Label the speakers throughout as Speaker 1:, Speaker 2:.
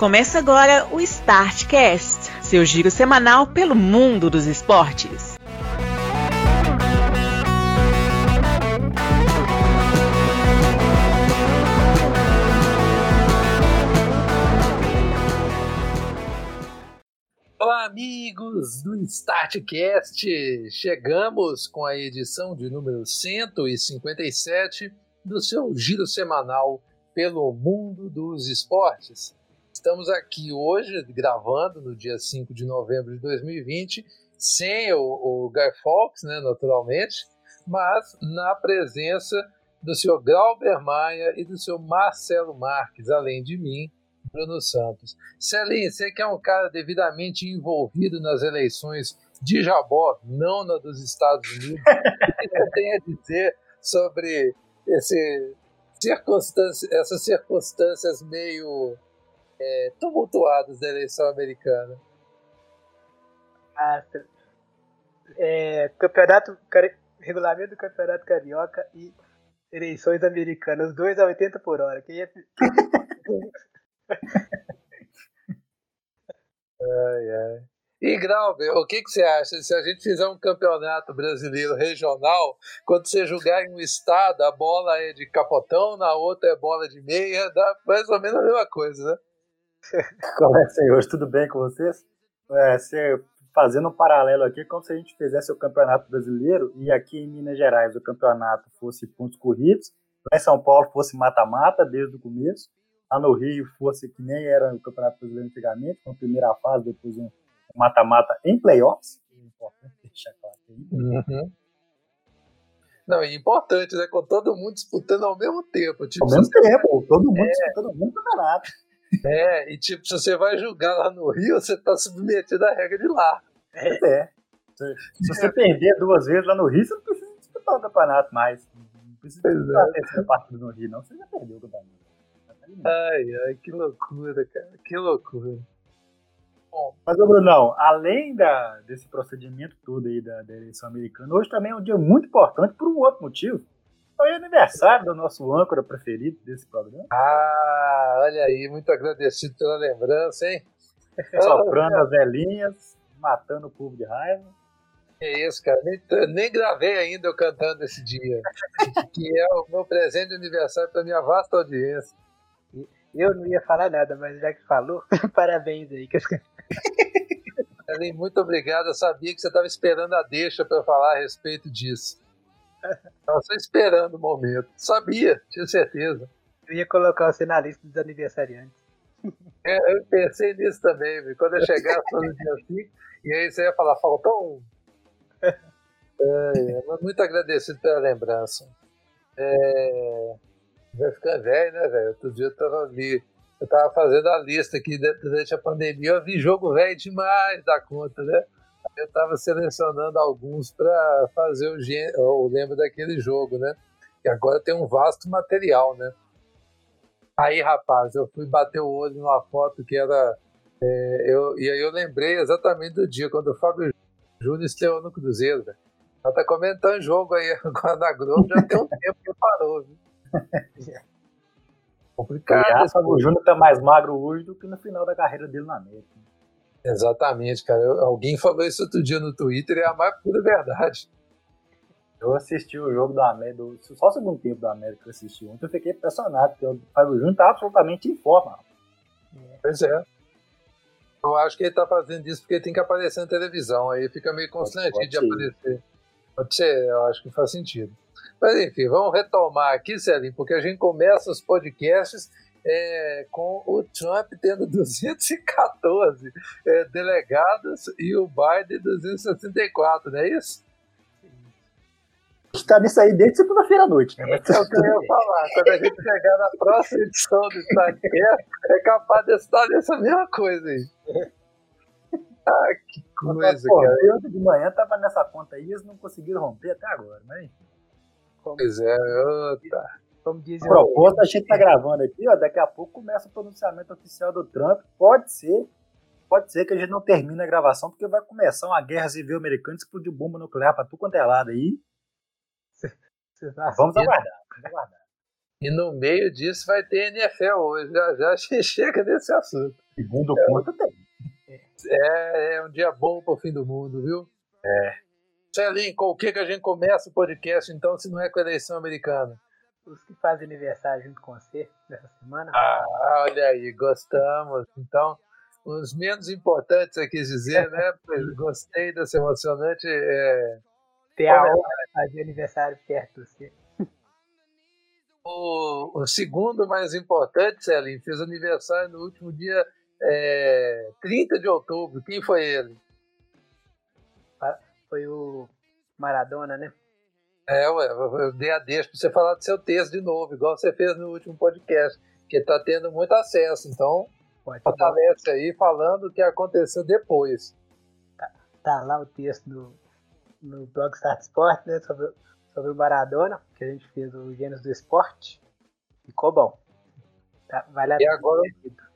Speaker 1: Começa agora o Startcast, seu giro semanal pelo mundo dos esportes.
Speaker 2: Olá, amigos do Startcast! Chegamos com a edição de número 157 do seu giro semanal pelo mundo dos esportes. Estamos aqui hoje gravando no dia 5 de novembro de 2020, sem o, o Guy Fawkes, né, naturalmente, mas na presença do senhor Glauber Maia e do senhor Marcelo Marques, além de mim, Bruno Santos. Celinho, você que é um cara devidamente envolvido nas eleições de Jabó, não na dos Estados Unidos, o que você tem a dizer sobre esse circunstância, essas circunstâncias meio é, tumultuadas da eleição americana.
Speaker 3: Ah, é, campeonato, regulamento do campeonato carioca e eleições americanas, 2 a 80 por hora. Quem é...
Speaker 2: ai, ai. E Grauber, o que, que você acha? Se a gente fizer um campeonato brasileiro regional, quando você jogar em um estado, a bola é de capotão, na outra é bola de meia, dá mais ou menos a mesma coisa, né?
Speaker 4: Como é, senhores? Tudo bem com vocês? É, você, fazendo um paralelo aqui, como se a gente fizesse o campeonato brasileiro e aqui em Minas Gerais o campeonato fosse pontos corridos, lá em São Paulo fosse mata-mata desde o começo, lá no Rio fosse que nem era o campeonato brasileiro antigamente, com a primeira fase, depois um mata-mata em playoffs. É importante deixar claro
Speaker 2: Uhum. Não, é importante, né? Com todo mundo disputando ao mesmo tempo.
Speaker 4: Tipo, ao mesmo tempo, todo mundo é. disputando o mesmo campeonato.
Speaker 2: É, e tipo, se você vai jogar lá no Rio, você tá submetido à regra de lá.
Speaker 4: É. é. Se, se você perder duas vezes lá no Rio, você não precisa disputar o campeonato mais. Não precisa disputar a terceira partida no Rio, não. Você já perdeu o campeonato.
Speaker 2: Ai, ai, que loucura, cara. Que loucura.
Speaker 4: Bom, mas, Brunão, além da, desse procedimento todo aí da, da eleição americana, hoje também é um dia muito importante por um outro motivo. Foi aniversário do nosso âncora preferido desse programa.
Speaker 2: Ah, olha aí, muito agradecido pela lembrança, hein?
Speaker 4: Soprando as velhinhas, matando o povo de raiva.
Speaker 2: É isso, cara. Nem, nem gravei ainda eu cantando esse dia. que é o meu presente de aniversário para minha vasta audiência.
Speaker 3: Eu não ia falar nada, mas já que falou, parabéns aí.
Speaker 2: muito obrigado. Eu sabia que você estava esperando a deixa para falar a respeito disso. Estava só esperando o momento. Sabia, tinha certeza.
Speaker 3: Eu ia colocar você na lista dos aniversariantes.
Speaker 2: É, eu pensei nisso também, quando eu chegar no dia 5, e aí você ia falar, faltou um. É, muito agradecido pela lembrança. É, vai ficar velho, né, velho? Outro dia eu tava ali, eu tava fazendo a lista aqui durante a pandemia, eu vi jogo velho demais da conta, né? Eu estava selecionando alguns para fazer o, o lembro daquele jogo, né? E agora tem um vasto material, né? Aí, rapaz, eu fui bater o olho numa foto que era. É, eu, e aí eu lembrei exatamente do dia quando o Fábio Júnior estreou no Cruzeiro, velho. Ela tá comentando jogo aí agora na Globo, já tem um tempo que parou, viu?
Speaker 4: Complicado. O Fábio Júnior tá mais magro hoje do que no final da carreira dele na América.
Speaker 2: Exatamente, cara. Eu, alguém falou isso outro dia no Twitter e é a mais pura verdade.
Speaker 4: Eu assisti o jogo do América, só o segundo tempo do América que eu assisti ontem, eu fiquei impressionado, porque o Fábio Júnior tá absolutamente em forma.
Speaker 2: Pois é. Eu acho que ele tá fazendo isso porque tem que aparecer na televisão, aí fica meio constrangido de aparecer. Pode ser, eu acho que faz sentido. Mas enfim, vamos retomar aqui, Celinho, porque a gente começa os podcasts é, com o Trump tendo 214 é, delegados e o Biden 264, não é isso?
Speaker 4: Está nisso aí desde segunda-feira à noite. Né?
Speaker 2: É o que eu ia falar. Quando a gente chegar na próxima edição do Statcast, é capaz de estar nessa mesma coisa aí. Ah, que coisa,
Speaker 4: pô, cara. Eu de manhã estava nessa conta aí e eles não conseguiram romper até agora, mas
Speaker 2: Pois é, tá.
Speaker 4: Como diz a proposta, a gente está gravando aqui, ó, daqui a pouco começa o pronunciamento oficial do Trump. Pode ser, pode ser que a gente não termine a gravação, porque vai começar uma guerra civil americana explodir bomba nuclear para tudo quanto é lado aí. Vamos aguardar, vamos aguardar.
Speaker 2: E no meio disso vai ter NFL hoje. Já já chega nesse assunto.
Speaker 4: Segundo conta tem.
Speaker 2: É, é um dia bom pro fim do mundo, viu?
Speaker 4: É.
Speaker 2: Celinho, com o que, que a gente começa o podcast, então, se não é com a eleição americana?
Speaker 3: Os que fazem aniversário junto com você nessa semana.
Speaker 2: Ah, olha aí, gostamos. Então, os menos importantes, você quis dizer, né? Gostei dessa emocionante. É...
Speaker 3: Ter a honra de fazer aniversário perto de você.
Speaker 2: O, o segundo mais importante, Celinho, fez aniversário no último dia é, 30 de outubro. Quem foi ele?
Speaker 3: Foi o Maradona, né?
Speaker 2: É, ué, eu dei a deixa pra você falar do seu texto de novo, igual você fez no último podcast, que tá tendo muito acesso, então
Speaker 3: Pode
Speaker 2: fortalece aí falando o que aconteceu depois.
Speaker 3: Tá, tá lá o texto no, no blog Start Sport, né, sobre, sobre o Maradona, que a gente fez o Gênesis do Esporte. Ficou bom. Tá, vale a
Speaker 2: E agora,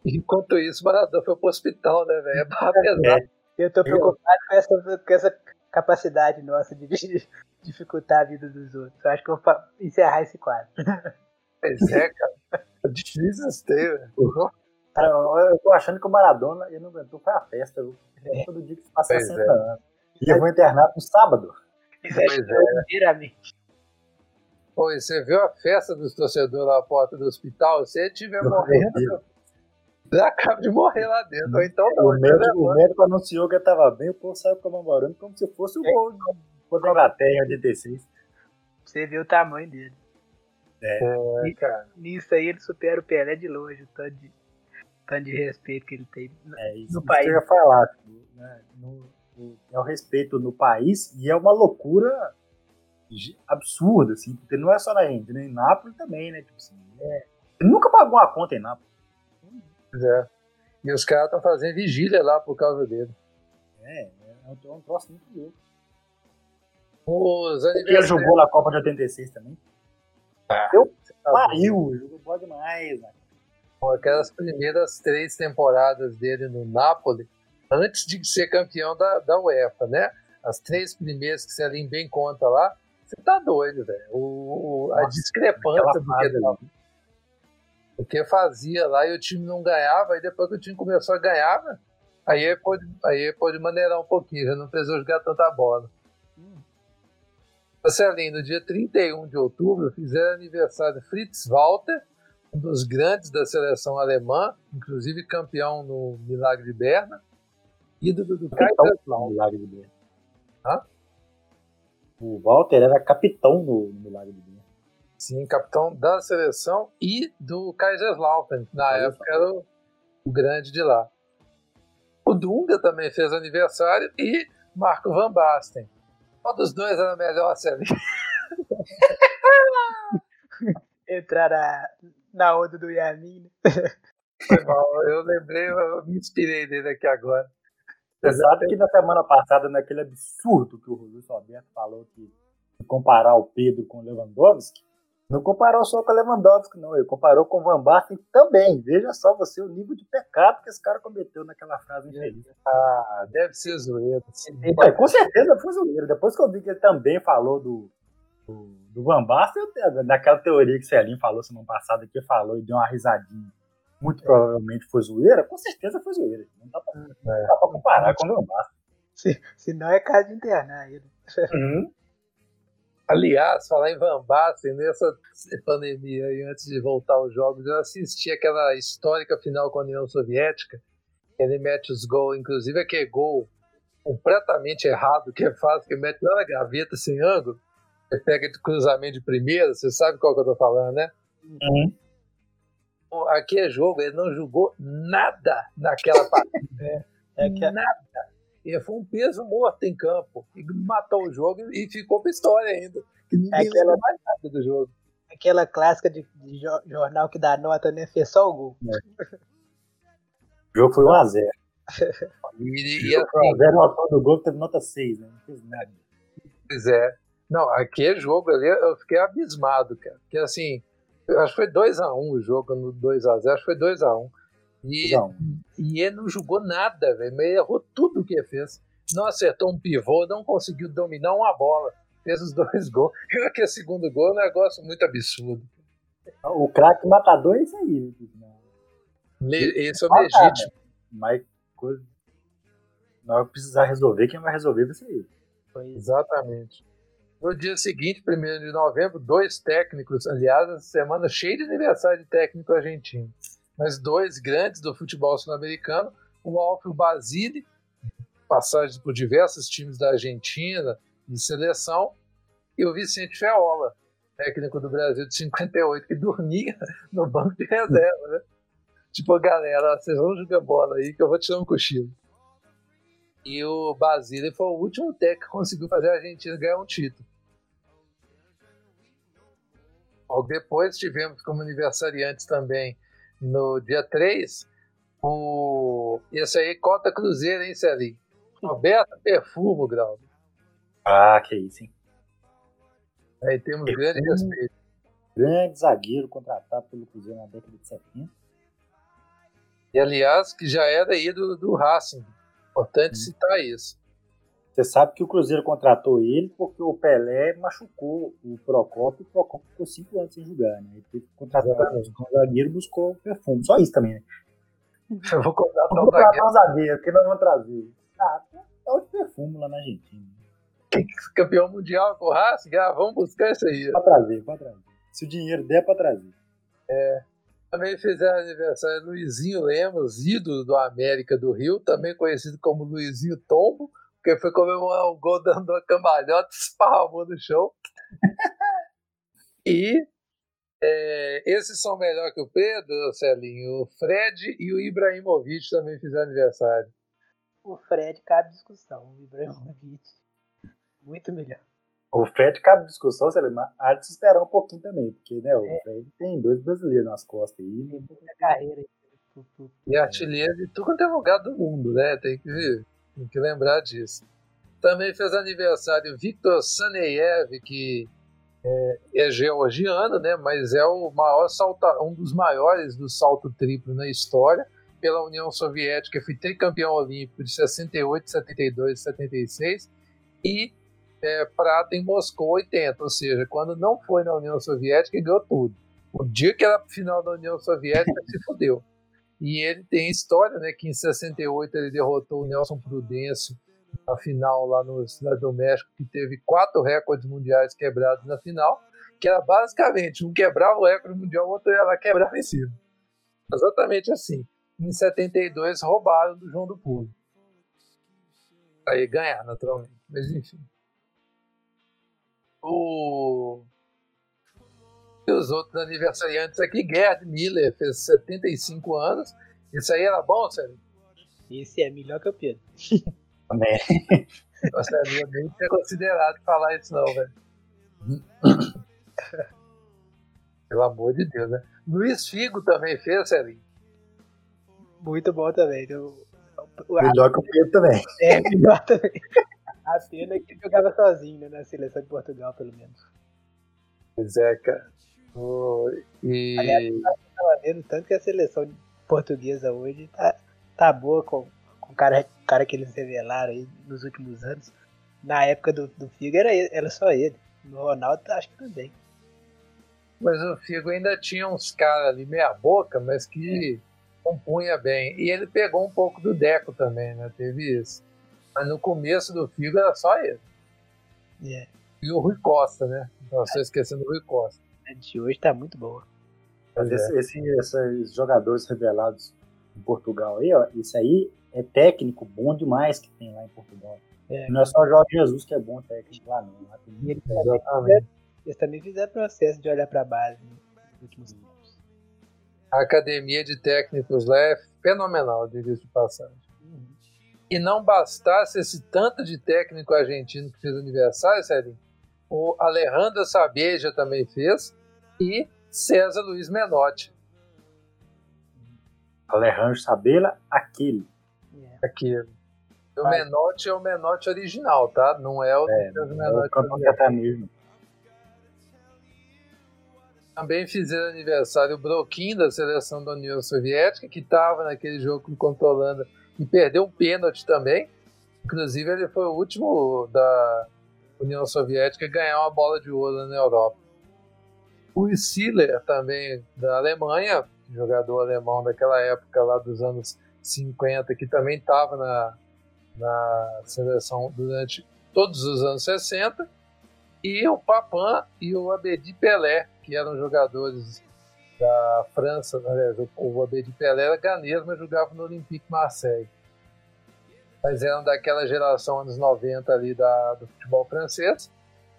Speaker 2: enquanto isso, o Maradona foi pro hospital, né, velho? É pesada.
Speaker 3: Eu tô preocupado com essa, com essa capacidade nossa de dificultar a vida dos outros. Eu acho que eu vou encerrar esse quadro.
Speaker 2: Pois é, cara. É difícil ter, velho.
Speaker 4: Cara, eu, eu tô achando que o Maradona ele não aguentou, foi a festa, viu?
Speaker 3: É.
Speaker 4: Todo dia que
Speaker 2: Pois
Speaker 4: 60
Speaker 2: é.
Speaker 4: anos. E eu vou internato no sábado.
Speaker 3: Isso é
Speaker 2: Pois
Speaker 3: inteiramente.
Speaker 2: Pô, e você viu a festa dos torcedores lá na porta do hospital? Se ele estiver
Speaker 4: Eu
Speaker 2: morrendo, acaba de morrer lá dentro. Então.
Speaker 4: O médico,
Speaker 2: né,
Speaker 4: o médico anunciou que ele tava bem, o povo saiu comemorando como se fosse o gol do- da Inglaterra em 86.
Speaker 3: Você viu o tamanho dele.
Speaker 2: É, cara.
Speaker 3: Nisso aí ele supera o Pelé de longe, o tanto de, tanto de respeito que ele tem.
Speaker 4: É isso,
Speaker 3: No
Speaker 4: isso
Speaker 3: país.
Speaker 4: que eu ia falar. tipo, né, no- no- é o respeito no país e é uma loucura absurda, assim, porque não é só na Índia, né? Em Nápoles também, né? Tipo assim, é- Ele nunca pagou uma conta em Nápoles.
Speaker 2: Pois é. E os caras estão fazendo vigília lá por causa dele.
Speaker 4: É, é um, é um troço muito louco.
Speaker 2: Os
Speaker 4: Ele jogou na Copa de 86 também.
Speaker 2: Ah,
Speaker 4: eu
Speaker 2: tá
Speaker 4: pariu, jogou bola demais, né?
Speaker 2: Aquelas primeiras três temporadas dele no Napoli, antes de ser campeão da, da UEFA, né? As três primeiras que você ali bem conta lá, você tá doido, velho. A discrepância do que,
Speaker 4: ali.
Speaker 2: O que fazia lá e o time não ganhava, aí depois que o time começou a ganhar, né, aí ele pôde, aí ele pôde maneirar um pouquinho, já não precisou jogar tanta bola. Marcelinho, no dia 31 de outubro, fizeram aniversário Fritz Walter, um dos grandes da seleção alemã, inclusive campeão no Milagre de Berna, ídolo do
Speaker 4: Capitão
Speaker 2: Kaiser
Speaker 4: no Milagre de Berna.
Speaker 2: Hã?
Speaker 4: O Walter era capitão no Milagre de Berna.
Speaker 2: Sim, capitão da seleção e do Kaiserslautern, na
Speaker 4: Olha
Speaker 2: época era o, o grande de lá. O Dunga também fez aniversário e Marco Van Basten. Qual dos dois era melhor, Celinho?
Speaker 3: Entrar na, na onda do Yamin. né?
Speaker 2: Foi mal, eu lembrei, eu me inspirei nele aqui agora.
Speaker 4: Você sabe que na semana passada, naquele absurdo que o Luiz Roberto falou que de comparar o Pedro com o Lewandowski, não comparou só com o Lewandowski, não. Ele comparou com o Van Basten também. Veja só você o nível de pecado que esse cara cometeu naquela frase infeliz.
Speaker 2: Ah, deve ser zoeiro. sim.
Speaker 4: Ué, com certeza foi zoeiro. Depois que eu vi que ele também falou do, do, do Van Basten, daquela teoria que o Celinho falou semana passada, que falou e deu uma risadinha. Muito provavelmente foi zoeira, com certeza foi zoeira. Não dá pra, não dá pra comparar com o Van Basten.
Speaker 3: Se, se não é caso de internar ele.
Speaker 2: Aliás, falar em Van Basten, nessa pandemia aí, antes de voltar aos jogos, eu assisti aquela histórica final com a União Soviética. Ele mete os gols, inclusive aquele gol completamente errado que ele faz, que mete lá na gaveta sem ângulo. Ele pega de cruzamento de primeira, você sabe qual que eu tô falando, né? Aquele jogo, ele não jogou nada naquela partida.
Speaker 3: É que a-
Speaker 2: Nada. Ele foi um peso morto em campo. E matou o jogo e ficou pra história ainda. Que ninguém
Speaker 3: Aquela-
Speaker 2: lembra mais nada do jogo.
Speaker 3: aquela clássica de, de jo- jornal que dá nota, né? Fez só o gol.
Speaker 4: O jogo foi 1x0.
Speaker 2: E, e assim,
Speaker 4: 1x0 o autor do gol teve nota 6, né? Não fez nada.
Speaker 2: pois é. Não, aquele jogo ali eu fiquei abismado, cara. Porque assim, eu acho que foi 2x1 o jogo no 2x0, acho que foi 2x1. E,
Speaker 4: 2 a 1.
Speaker 2: e ele não jogou nada, velho. Errou tudo o que ele fez. Não acertou um pivô, não conseguiu dominar uma bola. Fez os dois gols. E aquele segundo gol é um negócio muito absurdo.
Speaker 4: O craque matador é isso aí.
Speaker 2: Né? Esse é o legítimo.
Speaker 4: Mas coisa... na hora que precisar resolver, quem vai resolver vai ser ele.
Speaker 2: Exatamente. No dia seguinte, 1 de novembro, dois técnicos, aliás, essa semana cheia de aniversário de técnico argentino, mas dois grandes do futebol sul-americano, o Alfio Basile, passagens por diversos times da Argentina e seleção, e o Vicente Feola, técnico do Brasil de 58, que dormia no banco de reserva, né? Tipo, galera, vocês vão jogar bola aí que eu vou tirar um cochilo. E o Basile foi o último técnico que conseguiu fazer a Argentina ganhar um título. Logo depois tivemos como aniversariantes também no dia 3 o. Esse aí, Cota Cruzeiro, hein, Celinho? Roberto Perfumo, Grau.
Speaker 4: Ah, que isso, hein?
Speaker 2: Aí temos grande respeito.
Speaker 4: Grande zagueiro contratado pelo Cruzeiro na década de 70.
Speaker 2: E aliás, que já era ídolo do Racing. Importante hum. citar isso.
Speaker 4: Você sabe que o Cruzeiro contratou ele porque o Pelé machucou o Procopio e o Procopio ficou cinco anos sem jogar, né? Ele teve que contratar o zagueiro buscou o perfume. Só isso também, né?
Speaker 2: Eu vou contratar,
Speaker 4: um zagueiro, que nós vamos trazer. Ah, é o de perfume lá na Argentina.
Speaker 2: Campeão mundial com o Racing? Ah, vamos buscar isso aí.
Speaker 4: Pra trazer, pra trazer. Se o dinheiro der, pra trazer.
Speaker 2: É. Também fizeram aniversário Luizinho Lemos, ídolo do América do Rio, também conhecido como Luizinho Tombo, porque foi comemorar um gol dando uma cambalhota, esparramou no chão. e é, esses são melhor que o Pedro, Celinho. O Fred e o Ibrahimovic também fizeram aniversário.
Speaker 3: O Fred cabe discussão, o Ibrahimovic muito melhor.
Speaker 4: O Fred cabe discussão, Celinho, mas há de se esperar um pouquinho também, porque né, o é. Fred tem dois brasileiros nas costas aí. Tem
Speaker 3: muita carreira aí.
Speaker 2: E artilheiro de tudo quanto é lugar do mundo, né? Tem que ver. Tem que lembrar disso. Também fez aniversário Victor Saneyev, que é, é, georgiano, né, mas é o maior salta, um dos maiores do salto triplo na história pela União Soviética. Foi tricampeão olímpico de 68, 72 76 e é, prata em Moscou 80, ou seja, quando não foi na União Soviética, ganhou tudo. O dia que era final da União Soviética, se fudeu. E ele tem história, né, que em 68 ele derrotou o Nelson Prudêncio na final lá no Cidade do México, que teve quatro recordes mundiais quebrados na final, que era basicamente um quebrava o recorde mundial, o outro ia lá quebrar em cima. Exatamente assim. Em 72 roubaram do João do Pulo. Aí ganhar, naturalmente. Mas enfim. O e os outros aniversariantes aqui, Gerd Miller, fez 75 anos. Isso aí era bom, sério?
Speaker 3: Esse é melhor que o Pedro.
Speaker 4: Também.
Speaker 2: Nossa, eu nem tinha considerado falar isso não, velho. Pelo amor de Deus, né? Luiz Figo também fez, Celinho.
Speaker 3: Muito bom também.
Speaker 4: Eu, melhor que o Pedro também.
Speaker 3: É, melhor também. A pena é que ele jogava sozinho né, na seleção de Portugal, pelo menos.
Speaker 2: Pois é, cara. E...
Speaker 3: Aliás, eu tava vendo tanto que a seleção portuguesa hoje tá, tá boa com, com o cara, cara que eles revelaram aí nos últimos anos. Na época do, do Figo era, era só ele. No Ronaldo acho que também.
Speaker 2: Mas o Figo ainda tinha uns caras ali meia boca, mas que é. compunha bem. E ele pegou um pouco do Deco também, né? Teve isso. Mas no começo do Figo era só ele.
Speaker 3: Yeah.
Speaker 2: E o Rui Costa, né? Não estou esquecendo do Rui Costa.
Speaker 3: A de hoje tá muito boa.
Speaker 4: Mas é. esse, esse, esses jogadores revelados em Portugal aí, ó, isso aí é técnico bom demais que tem lá em Portugal. É. Não é só o Jorge Jesus que é bom técnico lá, não. Lá tem
Speaker 3: eles, também fizeram, eles também fizeram processo de olhar para base nos últimos anos.
Speaker 2: A academia de técnicos lá é fenomenal, diga de passagem. Uhum. E não bastasse esse tanto de técnico argentino que fez aniversário, Sérgio, o Alejandro Sabeja também fez e César Luiz Menotti.
Speaker 4: Alejandro Sabela, aquele.
Speaker 2: É. Aquele. O Menotti é o Menotti original, tá? Não é o
Speaker 4: é, César Menotti. É mesmo.
Speaker 2: Também fizeram aniversário o Broquinho da seleção da União Soviética, que estava naquele jogo contra a Holanda e perdeu um pênalti também. Inclusive, ele foi o último da União Soviética ganhar uma bola de ouro na Europa. O Siller, também da Alemanha, jogador alemão daquela época lá dos anos 50, que também estava na, na seleção durante todos os anos 60, e o Papin e o Abedi Pelé, que eram jogadores da França, aliás, o Abedi Pelé era ganês, mas jogava no Olympique Marseille. Mas eram daquela geração anos 90 ali da, do futebol francês.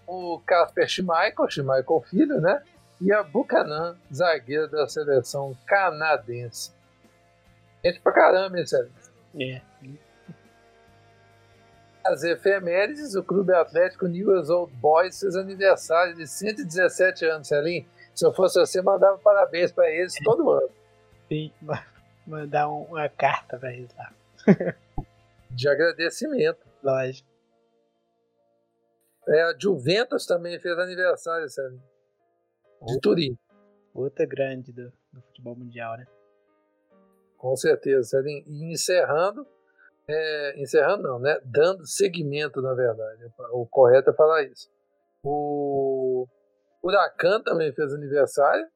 Speaker 2: O Casper Schmeichel, Schmeichel filho, né? E a Buchanan, zagueira da seleção canadense. Gente pra caramba, hein, Sérgio?
Speaker 3: É.
Speaker 2: As efemérides, o Clube Atlético Newell's Old Boys fez aniversário de 117 anos, Celim. Se eu fosse você, mandava parabéns para eles todo ano.
Speaker 3: Sim, mandar uma carta para eles lá.
Speaker 2: De agradecimento.
Speaker 3: Lógico.
Speaker 2: É, a Juventus também fez aniversário, Celim. De Turim.
Speaker 3: Outra grande do, do futebol mundial, né?
Speaker 2: Com certeza, Celim. E encerrando, é, encerrando não, né? Dando seguimento, na verdade. O correto é falar isso. O Huracan também fez aniversário.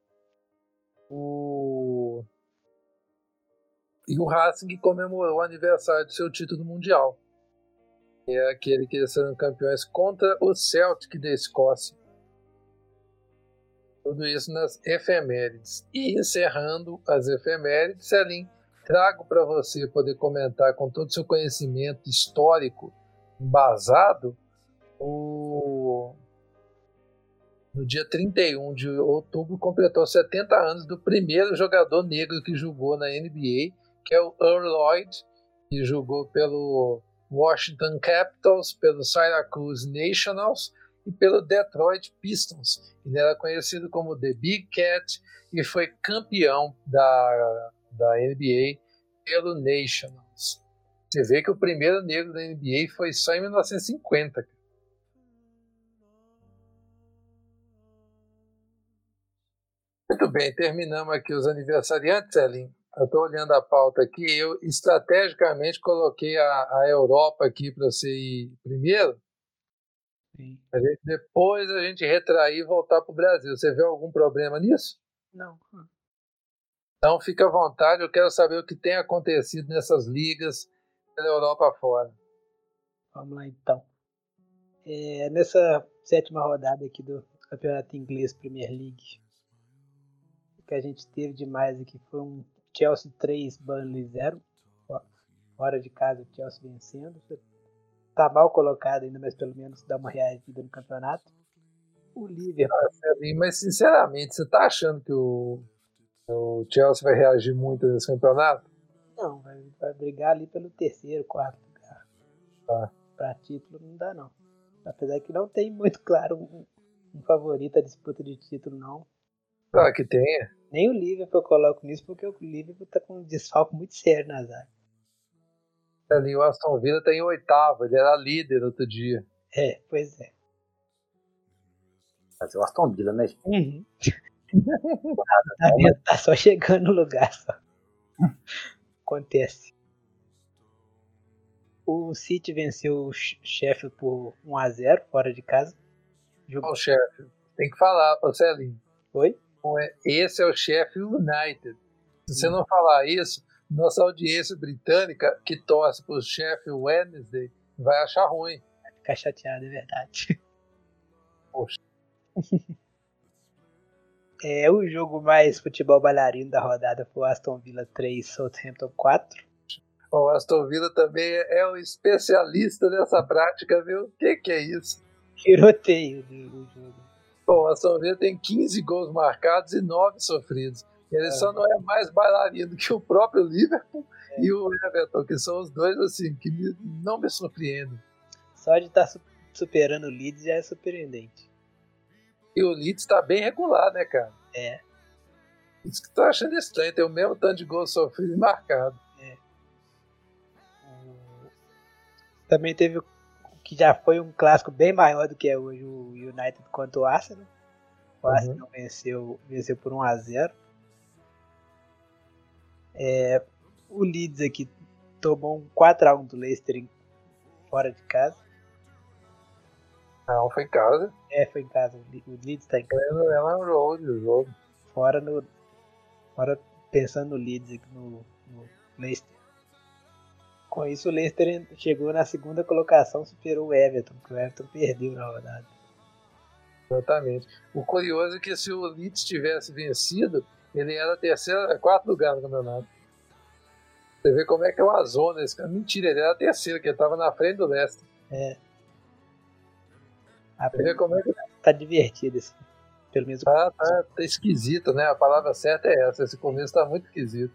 Speaker 2: O... E o Racing comemorou o aniversário do seu título mundial. É aquele que eles foram campeões contra o Celtic da Escócia. Tudo isso nas efemérides. E encerrando as efemérides, Celim, trago para você poder comentar com todo o seu conhecimento histórico embasado o no dia 31 de outubro, completou 70 anos do primeiro jogador negro que jogou na NBA, que é o Earl Lloyd, que jogou pelo Washington Capitals, pelo Syracuse Nationals e pelo Detroit Pistons. Ele era conhecido como The Big Cat e foi campeão da, da NBA pelo Nationals. Você vê que o primeiro negro da NBA foi só em 1950. Muito bem, terminamos aqui os aniversariantes, Elin. Eu estou olhando a pauta aqui. Eu estrategicamente coloquei a, a Europa aqui para você ir primeiro.
Speaker 3: Sim.
Speaker 2: A gente, depois a gente retrair e voltar para o Brasil. Você vê algum problema nisso?
Speaker 3: Não.
Speaker 2: Então fica à vontade. Eu quero saber o que tem acontecido nessas ligas pela Europa fora.
Speaker 3: Vamos lá então. É, nessa sétima rodada aqui do Campeonato Inglês Premier League, que a gente teve demais aqui foi um Chelsea 3, Burnley 0. Fora de casa, o Chelsea vencendo. Tá mal colocado ainda, mas pelo menos dá uma reagida no campeonato. O Liverpool.
Speaker 2: Mas sinceramente, você tá achando que o, o Chelsea vai reagir muito nesse campeonato?
Speaker 3: Não, vai, vai brigar ali pelo terceiro, quarto lugar.
Speaker 2: Tá.
Speaker 3: Pra título não dá não. Apesar que não tem muito claro um, um favorito à disputa de título, não.
Speaker 2: Claro que tenha.
Speaker 3: Nem o Liverpool eu coloco nisso, porque o Liverpool tá com um desfalque muito sério na zaga.
Speaker 2: Ali o Aston Villa tá em oitavo, ele era líder outro dia.
Speaker 3: É, pois é.
Speaker 4: Mas o Aston Villa, né?
Speaker 3: Uhum. tá, tá só chegando no lugar só. Acontece. O City venceu o Sheffield por 1x0 fora de casa.
Speaker 2: Jogou... o Sheffield. Tem que falar, ô Celinho.
Speaker 3: Oi?
Speaker 2: É, esse é o Sheffield United. Se você não falar isso, nossa audiência britânica que torce para o Sheffield Wednesday vai achar ruim.
Speaker 3: Vai ficar chateado, é verdade.
Speaker 2: Poxa.
Speaker 3: É, o jogo mais futebol bailarino da rodada foi o Aston Villa 3, Southampton 4.
Speaker 2: O Aston Villa também é um especialista nessa prática, viu? O que, que é isso?
Speaker 3: Tiroteio do jogo.
Speaker 2: Bom, o Aston Villa tem 15 gols marcados e 9 sofridos. Ele é. só não é mais bailarino que o próprio Liverpool é. e o Everton, que são os dois assim que não me surpreendem.
Speaker 3: Só de estar tá superando o Leeds já é surpreendente.
Speaker 2: E o Leeds está bem regular, né, cara?
Speaker 3: É.
Speaker 2: Isso que tô achando estranho, tem o mesmo tanto de gols sofridos e marcados.
Speaker 3: É. Também teve que já foi um clássico bem maior do que é hoje o United contra o Arsenal. O uhum. Arsenal venceu, venceu por 1 a 0 é, O Leeds aqui tomou um 4x1 do Leicester fora de casa.
Speaker 2: Não, foi em casa.
Speaker 3: É, foi em casa. O Leeds tá em casa.
Speaker 2: Ela, ela jogo de jogo.
Speaker 3: Fora no. Fora pensando no Leeds aqui no, no Leicester. Com isso, o Leicester chegou na segunda colocação, superou o Everton, porque o Everton perdeu na rodada.
Speaker 2: Exatamente. O curioso é que se o Leeds tivesse vencido, ele era terceiro, quarto lugar no campeonato. Você vê como é que é uma zona esse cara. Mentira, ele era terceiro, que ele estava na frente do Leicester.
Speaker 3: É.
Speaker 2: Você vê como é que
Speaker 3: tá divertido esse. Pelo menos.
Speaker 2: Tá, tá, tá esquisito, né? A palavra certa é essa. Esse começo tá muito esquisito.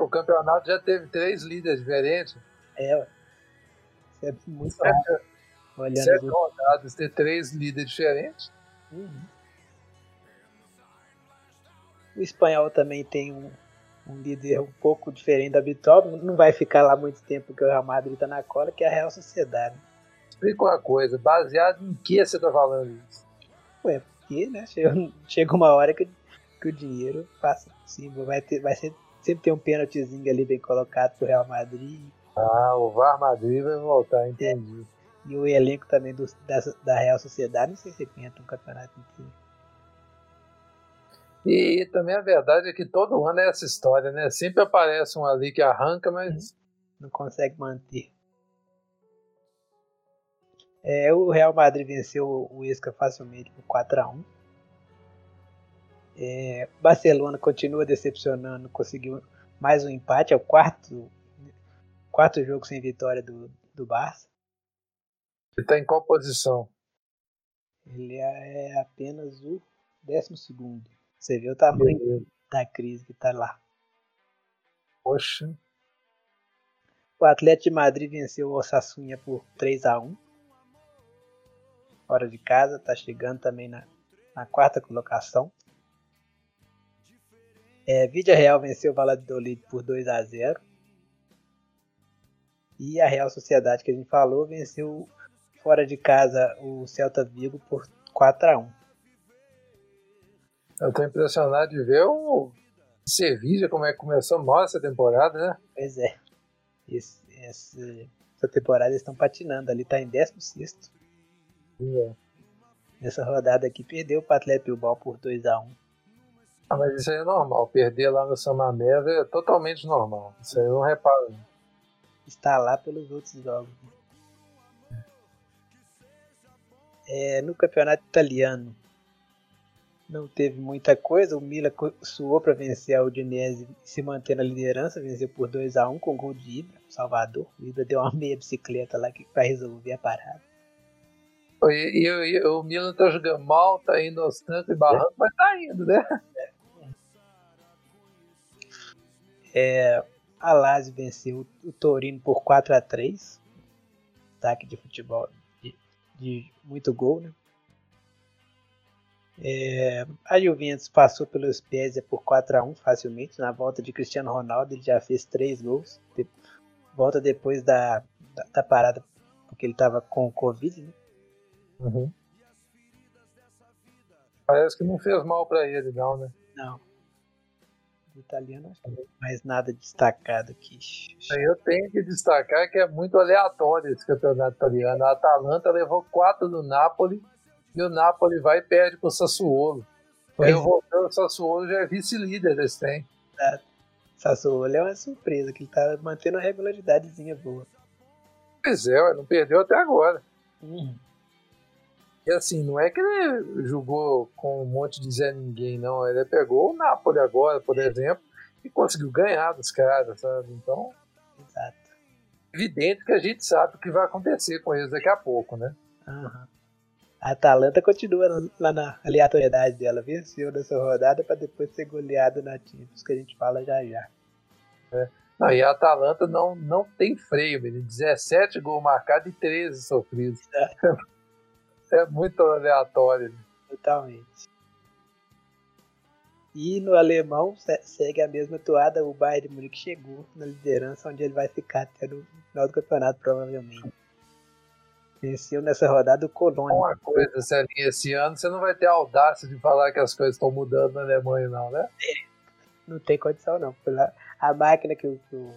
Speaker 2: O campeonato já teve três líderes diferentes.
Speaker 3: É, ué. Isso é muito raro. Olhando
Speaker 2: sete rodadas, ter três líderes diferentes.
Speaker 3: Uhum. O espanhol também tem um, um líder um pouco diferente do habitual. Não vai ficar lá muito tempo porque o Real Madrid tá na cola, que é a Real Sociedade.
Speaker 2: Explica uma coisa, baseado em que você tá falando isso?
Speaker 3: Ué, porque, né? Chega, chega uma hora que, que o dinheiro passa por cima. Vai, ter, vai ser, sempre ter um pênaltizinho ali bem colocado pro Real Madrid.
Speaker 2: Ah, o VAR Madrid vai voltar, entendi.
Speaker 3: E o elenco também do, da, da Real Sociedade, não sei se aguenta um campeonato inteiro.
Speaker 2: E, também a verdade é que todo ano é essa história, né? Sempre aparece um ali que arranca, mas
Speaker 3: não consegue manter. É, o Real Madrid venceu o Esca facilmente por 4 a 1 é, Barcelona continua decepcionando, conseguiu mais um empate, é o quarto, quarto jogo sem vitória do, do Barça.
Speaker 2: ele tá em qual posição?
Speaker 3: Ele é apenas o décimo segundo. Você vê o tamanho da crise que está lá.
Speaker 2: Poxa,
Speaker 3: O Atlético de Madrid venceu o Osasuna por 3 a 1 Fora de casa, está chegando também na, na quarta colocação. É, Vídea Real venceu o Valladolid por 2 a 0 E a Real Sociedade, que a gente falou, venceu fora de casa o Celta Vigo por 4 a 1
Speaker 2: eu tô impressionado de ver o Sevilla, como é que começou mal essa temporada, né?
Speaker 3: Pois é. Esse, esse, essa temporada eles estão patinando ali, tá em 16
Speaker 2: É.
Speaker 3: Nessa rodada aqui perdeu o Atlético Bilbao por 2 a 1
Speaker 2: Ah, mas isso aí é normal. Perder lá no San Mamés é totalmente normal. Isso aí eu não reparo.
Speaker 3: Está lá pelos outros jogos. É, no campeonato italiano não teve muita coisa. O Milan co- suou para vencer a Udinese e se manter na liderança. Venceu por 2 a 1 com gol de Ibra, Salvador. O Ibra deu uma meia bicicleta lá que vai resolver a parada.
Speaker 2: E, e- e o Milan tá jogando mal, tá indo aos trancos e barrancos, mas tá indo, né?
Speaker 3: É, a Lazio venceu o Torino por 4 a 3 Ataque de futebol de, de muito gol, né? É, a Juventus passou pelo Spezia por 4 a 1 facilmente. Na volta de Cristiano Ronaldo, ele já fez 3 gols. De- volta depois da, da, da parada, porque ele estava com Covid, né?
Speaker 2: Uhum. Parece que não fez mal pra ele, não, né?
Speaker 3: Não. O italiano acho que não tem mais nada destacado aqui.
Speaker 2: Eu tenho que destacar que é muito aleatório esse campeonato italiano. A Atalanta levou 4 do Napoli e o Napoli vai e perde pro Sassuolo.
Speaker 3: Pois
Speaker 2: Aí voltando, o Sassuolo já é vice-líder desse tem.
Speaker 3: Sassuolo é uma surpresa, que ele tá mantendo uma regularidadezinha boa.
Speaker 2: Pois é, não perdeu até agora.
Speaker 3: Uhum.
Speaker 2: E assim, não é que ele jogou com um monte de Zé Ninguém, não. Ele pegou o Napoli agora, por exemplo, e conseguiu ganhar dos caras, sabe? Então,
Speaker 3: Exato.
Speaker 2: evidente que a gente sabe o que vai acontecer com eles daqui a pouco, né?
Speaker 3: Aham. A Atalanta continua lá na aleatoriedade dela. Venceu nessa rodada para depois ser goleada na Champions, que a gente fala já já.
Speaker 2: Não, e a Atalanta não, não tem freio, menino. 17 gols marcados e 13 sofridos. É muito aleatório.
Speaker 3: Totalmente. E no alemão se- segue a mesma toada. O Bayern de Munique chegou na liderança, onde ele vai ficar até no final do campeonato, provavelmente. Venceu nessa rodada o Colônia.
Speaker 2: Uma coisa, Celinha, esse ano você não vai ter a audácia de falar que as coisas estão mudando na Alemanha, não, né?
Speaker 3: Não tem condição, não. A máquina que o, que o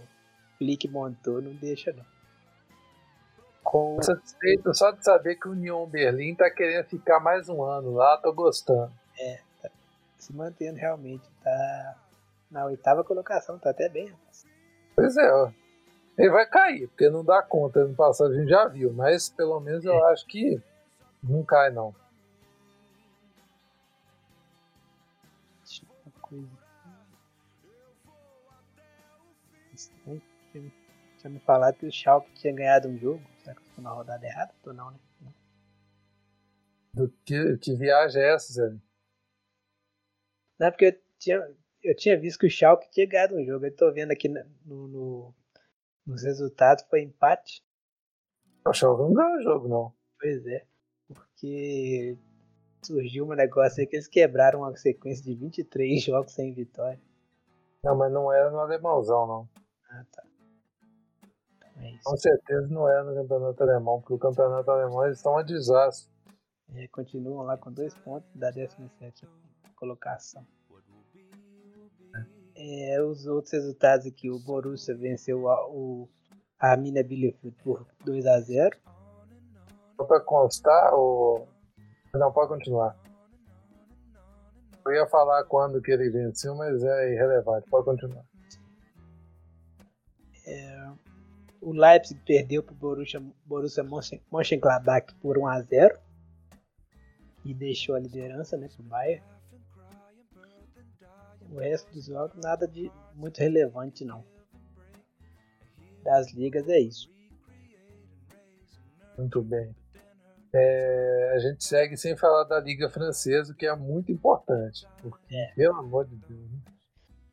Speaker 3: Flick montou não deixa, não. Com...
Speaker 2: Satisfeito só de saber que o Union Berlim tá querendo ficar mais um ano lá, tô gostando.
Speaker 3: É, tá se mantendo realmente. Tá na oitava colocação, tá até bem, rapaz.
Speaker 2: Pois é, ó. Ele vai cair, porque não dá conta. No passado a gente já viu, mas pelo menos eu acho que não cai, não.
Speaker 3: Coisa. Tinha me falado que o Schalke tinha ganhado um jogo. Tô na rodada errada? Tô não, né? Não.
Speaker 2: Do que, que viagem é essa, Zé?
Speaker 3: Não, é porque eu tinha, eu tinha visto que o Schalke tinha ganhado um jogo. Eu tô vendo aqui no, no- nos resultados, foi empate.
Speaker 2: O Schalke não ganhou o jogo, não.
Speaker 3: Pois é. Porque surgiu um negócio aí que eles quebraram uma sequência de 23 jogos sem vitória.
Speaker 2: Não, mas não era no alemãozão, não.
Speaker 3: Ah, tá. É.
Speaker 2: Com certeza não era no campeonato alemão, porque o campeonato alemão eles estão a desastre.
Speaker 3: É, continuam lá com dois pontos da 17 colocação. É, os outros resultados aqui, o Borussia venceu a- o Arminia Bielefeld por 2 a 0
Speaker 2: Só pra constar, o. Não, pode continuar. Eu ia falar quando que ele venceu, mas é irrelevante. Pode continuar.
Speaker 3: O Leipzig perdeu para o Borussia, Borussia Mönchen- Mönchengladbach por 1 a 0 e deixou a liderança né, para o Bayern. O resto dos jogos nada de muito relevante não. Das ligas é isso.
Speaker 2: Muito bem. É, a gente segue sem falar da Liga Francesa, que é muito importante. Porque,
Speaker 3: É.
Speaker 2: pelo amor de Deus. né?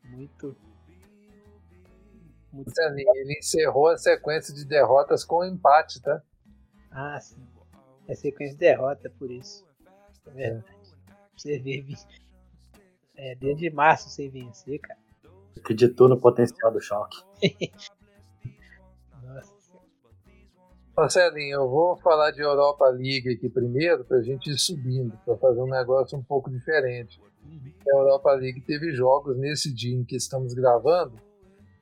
Speaker 3: Muito. Muito.
Speaker 2: Ele encerrou a sequência de derrotas com empate, tá?
Speaker 3: Ah, sim. É sequência de derrota por isso. É verdade. Você vê é, desde março sem vencer, cara.
Speaker 4: Acreditou no potencial do choque.
Speaker 3: Nossa.
Speaker 2: Marcelinho, eu vou falar de Europa League aqui primeiro, pra gente ir subindo, pra fazer um negócio um pouco diferente. A Europa League teve jogos nesse dia em que estamos gravando,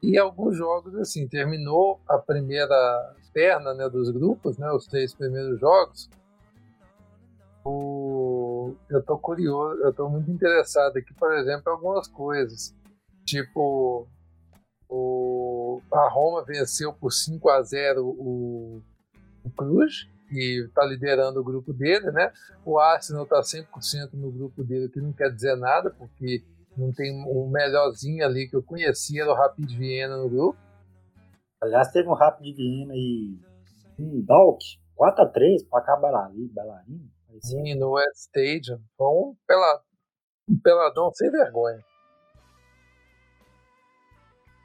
Speaker 2: e alguns jogos, assim, terminou a primeira perna né, dos grupos, né, os três primeiros jogos. O... Eu tô curioso, eu tô muito interessado aqui, por exemplo, em algumas coisas. Tipo, o... a Roma venceu por 5 a 0 o, o Cruz, que está liderando o grupo dele, né? O Arsenal está 100% no grupo dele, o que não quer dizer nada, porque não tem o melhorzinho ali que eu conhecia, era o Rapid Viena no grupo.
Speaker 4: Aliás, teve um rápido de Viena e um Dalk, 4x3, placar bailarino. bailarino parecia.
Speaker 2: Sim, no West Stadium. Foi um, pela, um peladão sem vergonha.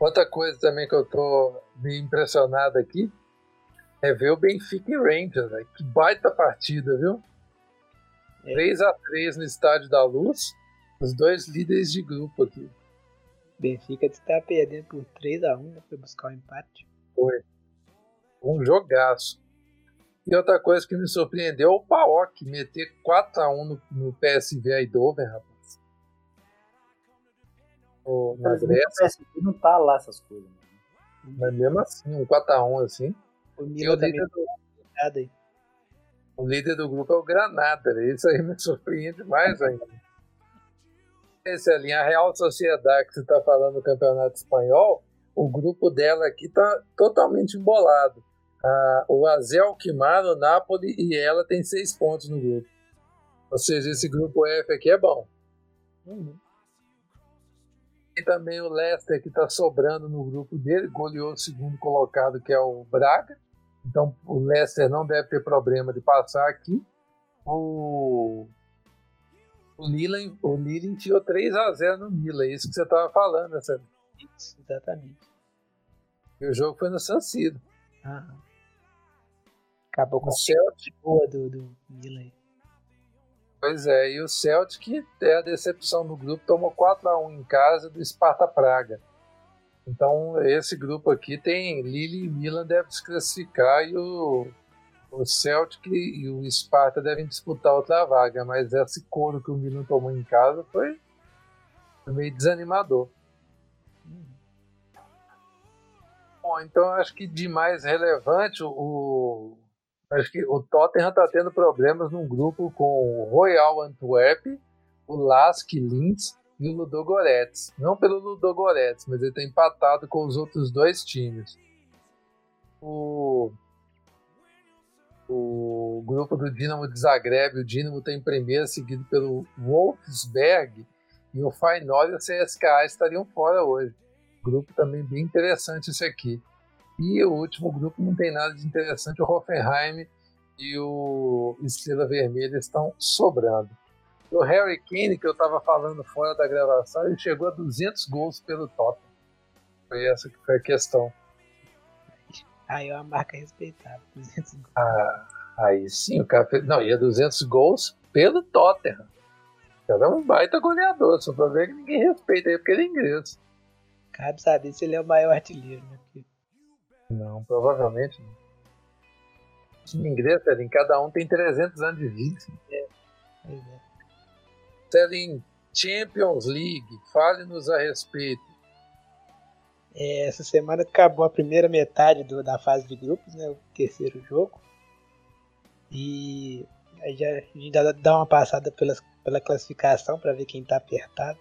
Speaker 2: Outra coisa também que eu tô meio impressionado aqui é ver o Benfica e Rangers. Que baita partida, viu?
Speaker 3: É.
Speaker 2: 3x3 no Estádio da Luz. Os dois líderes de grupo aqui.
Speaker 3: Benfica está perdendo por 3 a 1 né, foi buscar o empate.
Speaker 2: Foi. Um jogaço. E outra coisa que me surpreendeu é o Paok meter 4x1 no, no PSV Eindhoven, rapaz. O, na
Speaker 4: Mas o
Speaker 2: Grécia.
Speaker 4: PSG não tá lá essas coisas. né?
Speaker 2: Mas mesmo assim, um 4x1 assim.
Speaker 3: O
Speaker 2: E o
Speaker 3: Milan também
Speaker 2: líder, do,
Speaker 3: tá ligado aí.
Speaker 2: o líder do grupo é o Granada. né? Isso aí me surpreende mais ainda. Ali, a Real Sociedade que você está falando do Campeonato Espanhol, o grupo dela aqui está totalmente embolado. Ah, o Azel Kimar, o Napoli e ela tem seis pontos no grupo. Ou seja, esse grupo F aqui é bom. E também o Leicester que está sobrando no grupo dele, goleou o segundo colocado, que é o Braga. Então o Leicester não deve ter problema de passar aqui. O, o Lille, o Lille enfiou 3x0 no Milan, é isso que você estava falando, né, Sérgio?
Speaker 3: Isso, exatamente.
Speaker 2: E o jogo foi no San Siro.
Speaker 3: Aham. Acabou com
Speaker 2: O Celtic,
Speaker 3: boa do, do Milan.
Speaker 2: pois é, e o Celtic é a decepção do grupo, tomou 4x1 em casa do Sparta Praga. Então esse grupo aqui tem Lille e Milan devem se classificar e o, o Celtic e o Sparta devem disputar outra vaga, mas esse couro que o Milan tomou em casa foi, meio desanimador. Bom, então acho que de mais relevante, o, Acho que o Tottenham está tendo problemas num grupo com o Royal Antwerp, o Lask Linz e o Ludogorets. Não pelo Ludogorets, mas ele está empatado com os outros dois times. O, o grupo do Dinamo de Zagreb, o Dinamo está em primeiro, seguido pelo Wolfsberg e o Feyenoord e o CSKA estariam fora hoje. Grupo também bem interessante esse aqui. E o último grupo não tem nada de interessante, o Hoffenheim e o Estrela Vermelha estão sobrando. O Harry Kane, que eu estava falando fora da gravação, ele chegou a 200 gols pelo Tottenham. Foi essa que foi a questão.
Speaker 3: Aí é uma marca respeitável, 200 gols.
Speaker 2: Ah, aí sim, o cara fez... Não, ia 200 gols pelo Tottenham. O cara é um baita goleador, só pra ver que ninguém respeita ele porque ele é inglês.
Speaker 3: Cabe saber se ele é o maior artilheiro, né? Porque...
Speaker 2: Não, provavelmente não. O inglês, em cada um tem 300 anos de vida.
Speaker 3: É, pois é.
Speaker 2: Champions League, fale-nos a respeito.
Speaker 3: É, essa semana acabou a primeira metade do, da fase de grupos, né, o terceiro jogo. E aí já, a gente dá, dá uma passada pelas, pela classificação para ver quem está apertado.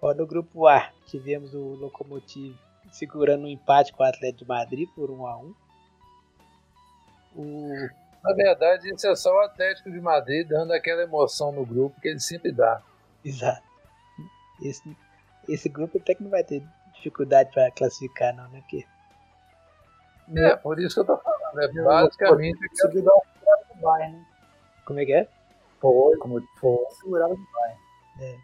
Speaker 3: Ó, no grupo A, tivemos o Lokomotiv segurando um empate com o Atlético de Madrid por 1 a 1
Speaker 2: o... Na verdade, isso é só o Atlético de Madrid dando aquela emoção no grupo que ele sempre dá.
Speaker 3: Exato. Esse, esse grupo até que não vai ter dificuldade para classificar, não, né? Porque...
Speaker 2: É, por isso que eu tô falando. É basicamente.
Speaker 4: Conseguiu dar uma do Bayern, né?
Speaker 3: Como é que é?
Speaker 4: Foi, como foi, segurado do Bayern.
Speaker 3: É.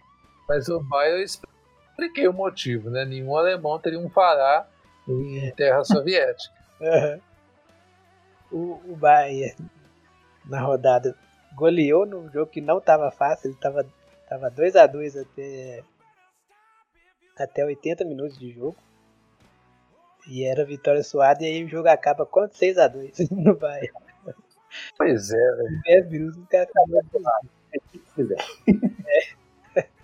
Speaker 2: Mas o Bayern eu expliquei o motivo, né? Nenhum alemão teria um fará em terra soviética.
Speaker 3: Uhum. O, o Bayern, na rodada, goleou num jogo que não estava fácil, ele estava tava 2 a 2 até, até 80 minutos de jogo. E era vitória suada, e aí o jogo acaba com 6 a 2 no Bayern.
Speaker 2: Pois é, velho.
Speaker 3: 10 minutos o cara acabou de lado. É.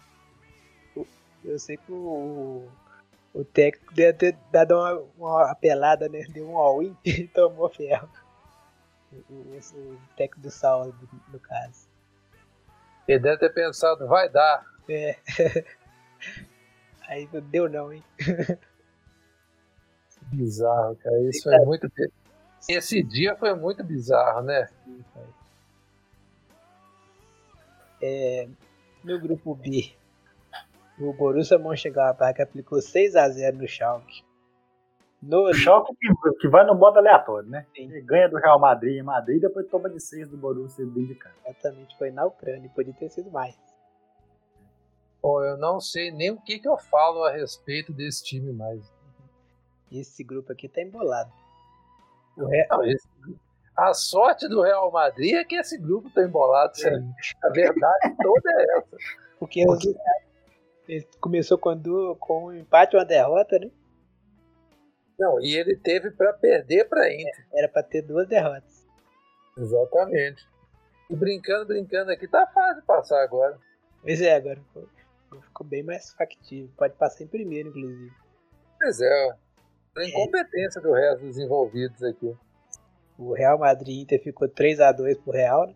Speaker 3: Eu sei que o, o técnico deve ter dado uma, uma apelada, né? Deu um all-in e tomou ferro. O, o, o técnico do Saulo, no caso.
Speaker 2: Ele deve ter pensado, vai dar.
Speaker 3: É. Aí não deu não, hein?
Speaker 2: Bizarro, cara. Isso foi muito. Esse dia foi muito bizarro, né?
Speaker 3: É, no grupo B, o Borussia Mönchengladbach aplicou 6 a 0 no Schalke.
Speaker 4: No... O Schalke que, que vai no modo aleatório, né? Ganha do Real Madrid em Madrid e depois toma de 6 do Borussia dentro de casa.
Speaker 3: Exatamente, foi na Ucrânia, podia ter sido mais.
Speaker 2: Pô, eu não sei nem o que, que eu falo a respeito desse time mais.
Speaker 3: Esse grupo aqui tá embolado.
Speaker 2: Real... esse... A sorte do Real Madrid é que esse grupo tá embolado. É. A verdade toda é essa.
Speaker 3: Porque, Porque... ele começou com, do... com um empate e uma derrota, né?
Speaker 2: Não, e ele teve para perder para Inter.
Speaker 3: Era para ter duas derrotas.
Speaker 2: Exatamente. E brincando, brincando aqui, tá fácil passar agora.
Speaker 3: Pois é, agora ficou, bem mais factível. Pode passar em primeiro, inclusive.
Speaker 2: Pois é, a incompetência do resto dos envolvidos aqui.
Speaker 3: O Real Madrid Inter ficou 3x2 pro Real, né?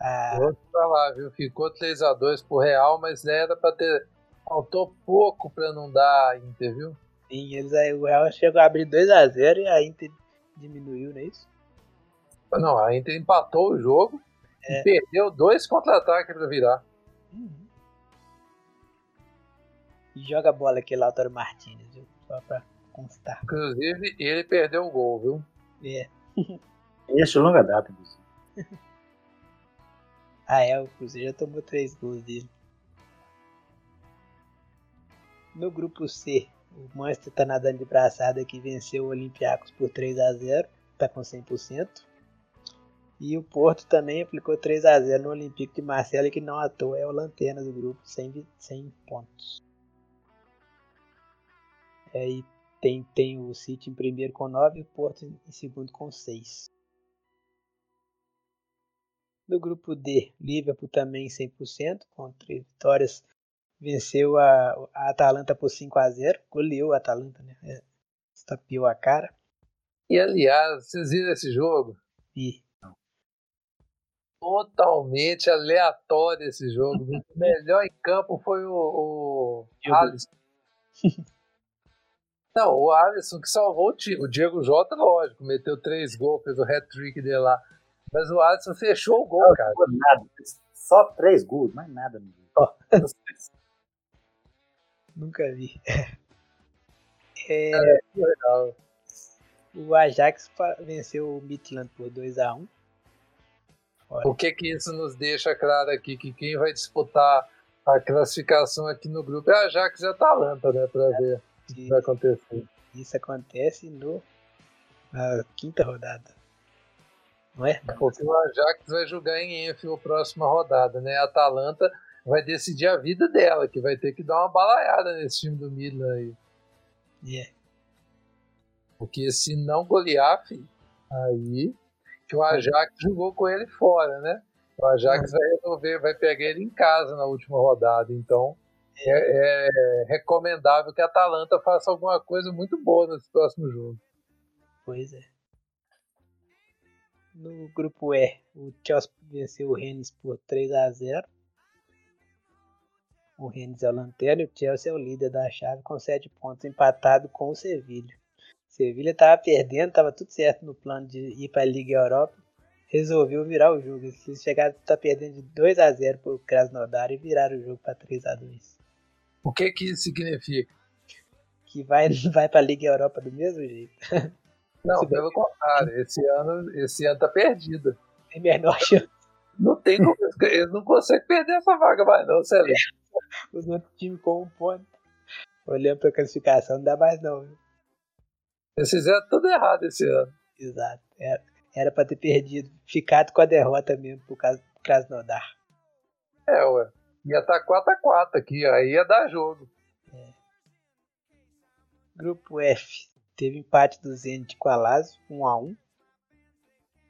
Speaker 2: Ah. Vou falar, viu? Ficou 3x2 pro Real, mas era pra ter. Faltou pouco pra não dar Inter, viu?
Speaker 3: Sim, eles aí, o Real chegou a abrir 2x0 e a Inter diminuiu, não é isso?
Speaker 2: Não, a Inter empatou o jogo é. e perdeu dois contra-ataques pra virar. Uhum.
Speaker 3: E joga a bola aqui, Lautaro Martinez, viu? Só pra constar.
Speaker 2: Inclusive, ele perdeu o gol, viu?
Speaker 3: É.
Speaker 4: Este é longa data, inclusive.
Speaker 3: ah, é, o Cruzeiro já tomou três gols dele. No grupo C, o Manchester tá nadando de braçada que venceu o Olympiacos por 3 a 0 tá com 100%. E o Porto também aplicou 3 a 0 no Olympique de Marcelo, que não à toa é o lanterna do grupo, 100, 100 pontos. Aí tem, tem o City em primeiro com 9 e o Porto em segundo com 6. No grupo D, Liverpool também 100%, com 3 vitórias venceu a, a Atalanta por 5 a 0 goleou a Atalanta, né? É, estapeou a cara.
Speaker 2: E aliás, vocês viram esse jogo?
Speaker 3: Vi.
Speaker 2: Totalmente aleatório esse jogo. O melhor em campo foi o, o Alisson. Não, o Alisson que salvou o time. O Diego Jota, lógico, meteu três gols, fez o hat-trick dele lá. Mas o Alisson fechou o gol, não, cara.
Speaker 4: Não nada. Só três gols, mais nada no jogo.
Speaker 3: Nunca vi. É, é, o Ajax venceu o Midland por 2x1.
Speaker 2: O que que isso nos deixa claro aqui? Que quem vai disputar a classificação aqui no grupo é Ajax e Atalanta, né? Para é, ver o que vai acontecer.
Speaker 3: Isso acontece no, na quinta rodada. Não é?
Speaker 2: Porque o Ajax vai jogar em Enfield a próxima rodada, né? A Atalanta vai decidir a vida dela, que vai ter que dar uma balaiada nesse time do Milan aí.
Speaker 3: Yeah.
Speaker 2: Porque se não golear, filho, aí que o Ajax jogou com ele fora, né? O Ajax vai resolver, vai pegar ele em casa na última rodada. Então é, é recomendável que a Atalanta faça alguma coisa muito boa nesse próximo jogo.
Speaker 3: Pois é. No grupo E, o Chelsea venceu o Rennes por 3 a 0 O Rennes é o lanterna e o Chelsea é o líder da chave com 7 pontos, empatado com o Sevilha. Sevilha estava perdendo, estava tudo certo no plano de ir para a Liga Europa. Resolveu virar o jogo. Eles chegaram a estar tá perdendo de 2 a 0 para o Krasnodar e viraram o jogo para 3 a 2
Speaker 2: O que que isso significa?
Speaker 3: Que vai, vai para a Liga Europa do mesmo jeito.
Speaker 2: Não, Se pelo contrário, esse ano, esse ano tá perdido.
Speaker 3: Tem menor chance.
Speaker 2: Não tem como, eles não conseguem perder essa vaga mais não, Celeste.
Speaker 3: Os outros times com um ponto. Olhando pra classificação, não dá mais não. Viu?
Speaker 2: Eles fizeram tudo errado esse ano.
Speaker 3: Exato. Era, era pra ter perdido, ficado com a derrota mesmo, por causa do Krasnodar.
Speaker 2: É, ué. Ia estar tá 4x4 aqui, aí ia dar jogo. É.
Speaker 3: Grupo F. Teve empate do Zenit com a Lazio, 1 a 1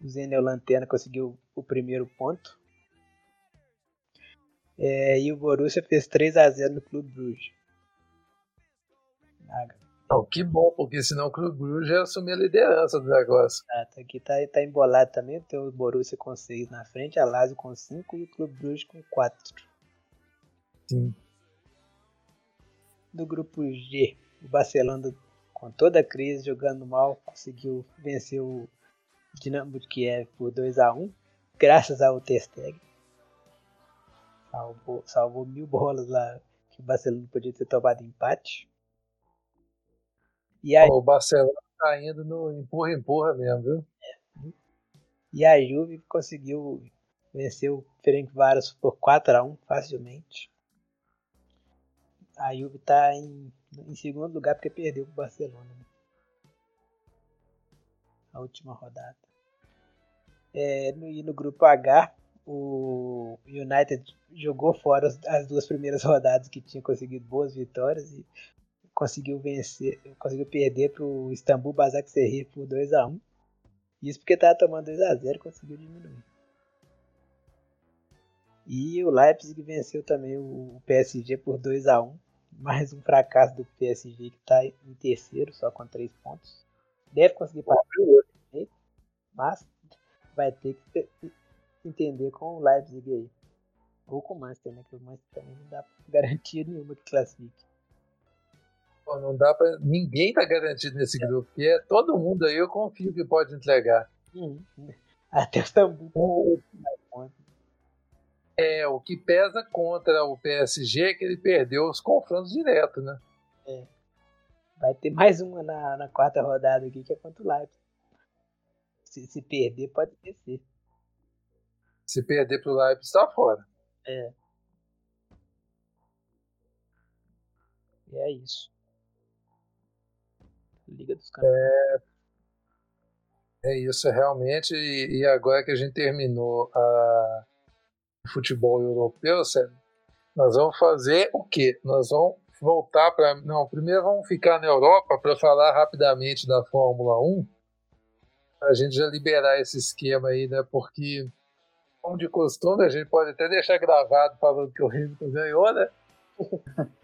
Speaker 3: O Zenit é o Lanterna conseguiu o primeiro ponto. É, e o Borussia fez 3 a 0 no Clube Bruges.
Speaker 2: Não, que bom, porque senão o Clube Bruges ia assumir a liderança do negócio.
Speaker 3: Exato, aqui tá, tá embolado também. Tem o Borussia com 6 na frente, a Lazio com 5 e o Clube Bruges com 4.
Speaker 2: Sim.
Speaker 3: Do grupo G, o Barcelona com toda a crise, jogando mal, conseguiu vencer o Dinamo de Kiev por 2 a 1 graças ao Testeg. Salvou, salvou mil bolas lá que o Barcelona podia ter tomado empate.
Speaker 2: E aí, o Barcelona tá indo no empurra-empurra mesmo, viu?
Speaker 3: É. E a Juve conseguiu vencer o Ferencváros por 4 a 1 facilmente. A Juve tá em em segundo lugar porque perdeu para o Barcelona. Né? A última rodada. É, no, e no grupo H, o United jogou fora as duas primeiras rodadas que tinha conseguido boas vitórias e conseguiu vencer, conseguiu perder para o Istambul Basaksehir por 2 a 1 Isso porque estava tomando 2 a 0 e conseguiu diminuir. E o Leipzig venceu também o PSG por 2 a 1 mais um fracasso do PSG que está em terceiro, só com três pontos. Deve conseguir passar o outro, mas vai ter que entender com o Leipzig aí. Ou com o Manchester, né? Que o Manchester também não dá garantia nenhuma que classifique.
Speaker 2: Pô, não dá para Ninguém tá garantido nesse é. grupo, porque é todo mundo aí eu confio que pode entregar.
Speaker 3: Uhum. Até o Istambul.
Speaker 2: É, o que pesa contra o PSG é que ele perdeu os confrontos diretos, né?
Speaker 3: É. Vai ter mais uma na, na quarta rodada aqui, que é contra o Leipzig. Se, se perder, pode esquecer.
Speaker 2: Se perder pro Leipzig, está fora.
Speaker 3: É. E é isso. Liga dos Campeões.
Speaker 2: É, é isso, realmente. E, e agora que a gente terminou a futebol europeu, sério, nós vamos fazer o quê? Nós vamos voltar para. Não, primeiro vamos ficar na Europa para falar rapidamente da Fórmula 1, a gente já liberar esse esquema aí, né? Porque, como de costume, a gente pode até deixar gravado falando que o Hamilton ganhou, né?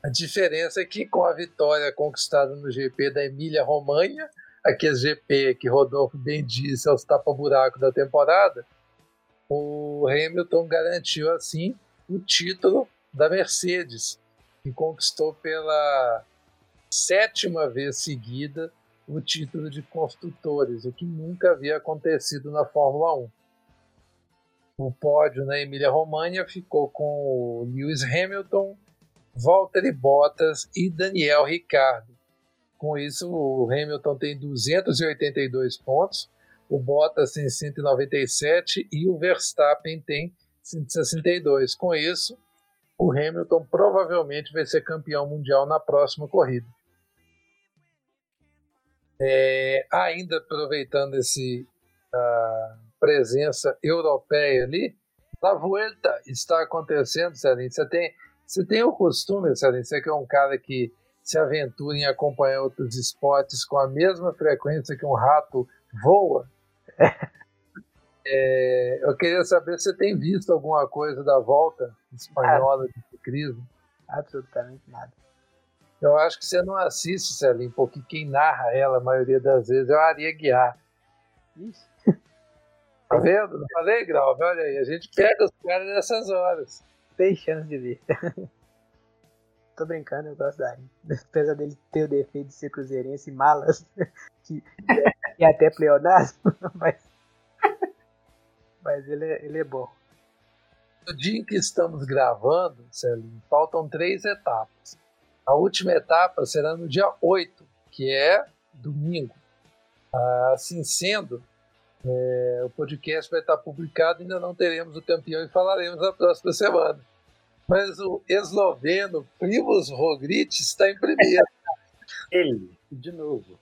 Speaker 2: A diferença é que com a vitória conquistada no GP da Emília-Romanha, aquele GP que Rodolfo bem disse aos tapa-buraco da temporada, o Hamilton garantiu assim o título da Mercedes, que conquistou pela sétima vez seguida o título de construtores, o que nunca havia acontecido na Fórmula 1. O pódio na Emília-Romanha ficou com Lewis Hamilton, Valtteri Bottas e Daniel Ricciardo. Com isso, o Hamilton tem 282 pontos, o Bottas tem 197 e o Verstappen tem 162. Com isso, o Hamilton provavelmente vai ser campeão mundial na próxima corrida. É, ainda aproveitando esse uh, presença europeia ali, a Vuelta está acontecendo, Celinho. Você tem, você tem o costume, Celinho, você que é um cara que se aventura em acompanhar outros esportes com a mesma frequência que um rato voa. É, eu queria saber se você tem visto alguma coisa da volta espanhola de ciclismo.
Speaker 3: Absolutamente nada.
Speaker 2: Eu acho que você não assiste, Celinho, porque quem narra ela a maioria das vezes é o Aria Guiar.
Speaker 3: Isso.
Speaker 2: Tá vendo? Não falei, Grau? Olha aí, a gente pega os caras nessas horas.
Speaker 3: Tem chance de ver. Tô brincando, eu gosto da Apesar dele ter o defeito de ser cruzeirense e malas, que, e até pleonasmo, mas, mas ele, é, ele é bom.
Speaker 2: No dia em que estamos gravando, Celinho, faltam três etapas. A última etapa será no dia 8, que é domingo. Assim sendo, é, o podcast vai estar publicado, ainda não teremos o campeão e falaremos na próxima semana. Mas o esloveno Primoz Roglic está em primeiro.
Speaker 4: Ele, de novo.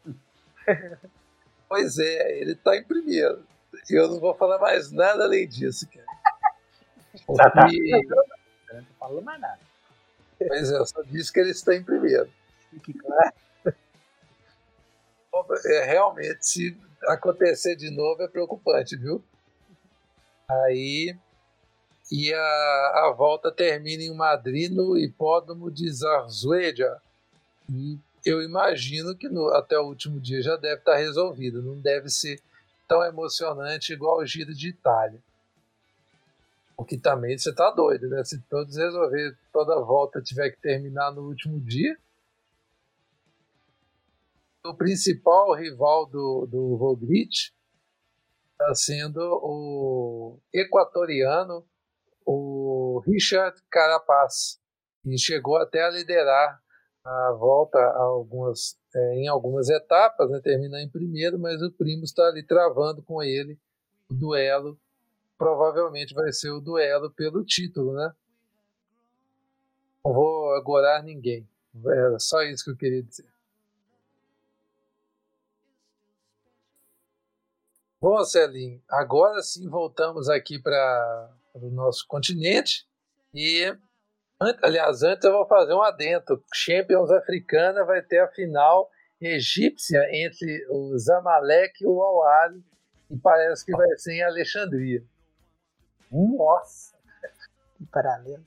Speaker 2: Pois é, ele está em primeiro. Eu não vou falar mais nada além disso, cara.
Speaker 3: Já tá. Não falou mais nada.
Speaker 2: Pois é, eu só disse que ele está em primeiro.
Speaker 3: Fique claro.
Speaker 2: É, realmente, se acontecer de novo é preocupante, viu? Aí. E a, a volta termina em Madrid, no hipódromo de Zarzuela. E eu imagino que no, até o último dia já deve estar resolvido. Não deve ser tão emocionante igual o Giro de Itália. Porque também você tá doido, né? Se todos resolver toda volta tiver que terminar no último dia, o principal rival do, do Roglic está sendo o equatoriano, o Richard Carapaz, que chegou até a liderar a volta algumas, é, em algumas etapas, né, terminar em primeiro, mas o Primo está ali travando com ele o duelo. Provavelmente vai ser o duelo pelo título, né? Não vou agorar ninguém. É só isso que eu queria dizer. Bom, Celinho, agora sim voltamos aqui para o nosso continente e, aliás, antes eu vou fazer um adendo. Champions Africana vai ter a final egípcia entre o Zamalek e o Al e parece que vai ser em Alexandria.
Speaker 3: Nossa, que paralelo.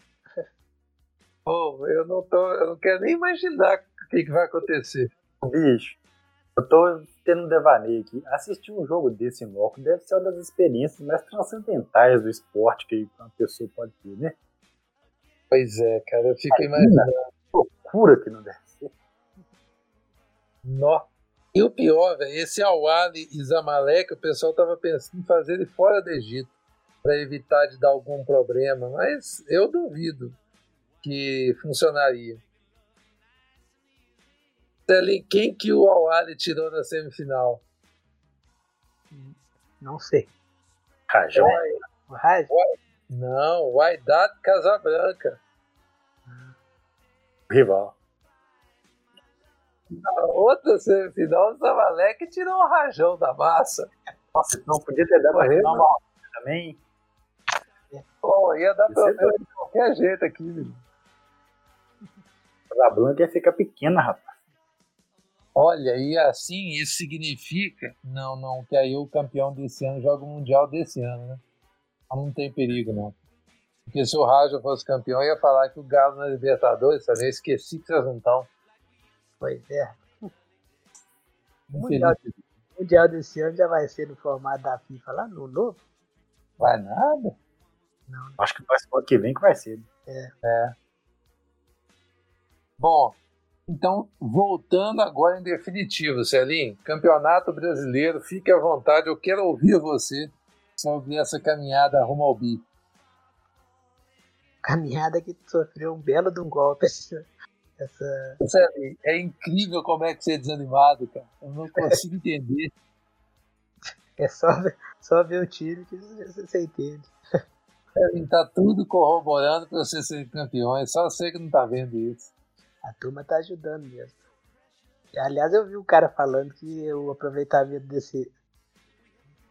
Speaker 2: Oh, eu não tô, eu não quero nem imaginar o que, que vai acontecer.
Speaker 4: Bicho, eu tô tendo um devaneio aqui. Assistir um jogo desse em loco deve ser uma das experiências mais transcendentais do esporte que uma pessoa pode ter, né?
Speaker 2: Pois é, cara, eu fico imaginando.
Speaker 4: loucura que não deve ser.
Speaker 2: Nó. E o pior, velho, esse Awali e Zamalek, o pessoal tava pensando em fazer ele fora do Egito para evitar de dar algum problema, mas eu duvido que funcionaria. Celinho, quem que o Awali tirou na semifinal?
Speaker 3: Não sei.
Speaker 4: Rajão?
Speaker 3: O?
Speaker 2: Não, Wydad Casabranca.
Speaker 4: Rival.
Speaker 2: Na outra semifinal, o Zamalek tirou o rajão da massa.
Speaker 4: Nossa, então podia ter dado
Speaker 2: Correu,
Speaker 4: uma também.
Speaker 2: Pô, ia dar
Speaker 4: Isso é
Speaker 2: problema de qualquer jeito aqui, meu.
Speaker 4: A Blanca ia ficar pequena, rapaz.
Speaker 2: Olha, e assim isso significa. Não, não, que aí o campeão desse ano joga o Mundial desse ano, né? Não tem perigo, não. Porque se o Raja fosse campeão, ia falar que o Galo na Libertadores, sabe? Eu esqueci que vocês não estão.
Speaker 3: Pois é. O mundial, o mundial desse ano já vai ser no formato da FIFA lá no novo?
Speaker 2: Vai nada?
Speaker 3: Não.
Speaker 4: Acho que vai ser o ano que vem que vai ser. né?
Speaker 3: É.
Speaker 2: É. Bom, então, voltando agora em definitivo, Celinho, Campeonato Brasileiro, fique à vontade, eu quero ouvir você sobre essa caminhada rumo ao bi.
Speaker 3: Caminhada que sofreu um belo de um golpe. Essa,
Speaker 2: é incrível como é que você é desanimado, cara. Eu não consigo entender.
Speaker 3: é só, ver- só ver o time que você, entende.
Speaker 2: Celinho, tá tudo corroborando para você ser campeão, é só você que não tá vendo isso.
Speaker 3: A turma tá ajudando mesmo. Aliás, eu vi um cara falando que o aproveitamento desse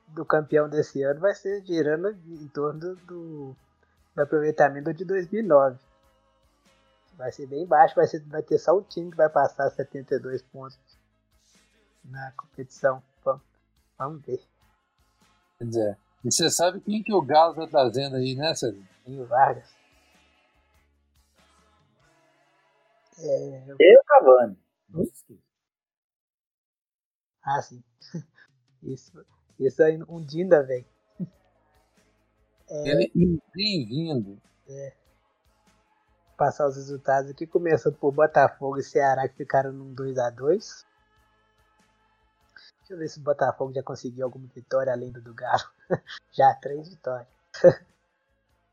Speaker 3: do campeão desse ano vai ser girando em torno do, do, aproveitamento de 2009. Vai ser bem baixo, vai, ser, vai ter só um time que vai passar 72 pontos na competição. Vamos, vamos ver.
Speaker 2: Quer dizer, e você sabe quem que o Galo tá trazendo aí, né?
Speaker 3: E o Vargas. É,
Speaker 4: Eu e o Cavani. Não se esqueça.
Speaker 3: ah, sim. Isso, isso aí um ainda vem. É,
Speaker 2: Ele bem-vindo.
Speaker 3: passar os resultados aqui, começando por Botafogo e Ceará que ficaram num 2x2. Deixa eu ver se o Botafogo já conseguiu alguma vitória além do do Galo. já três vitórias.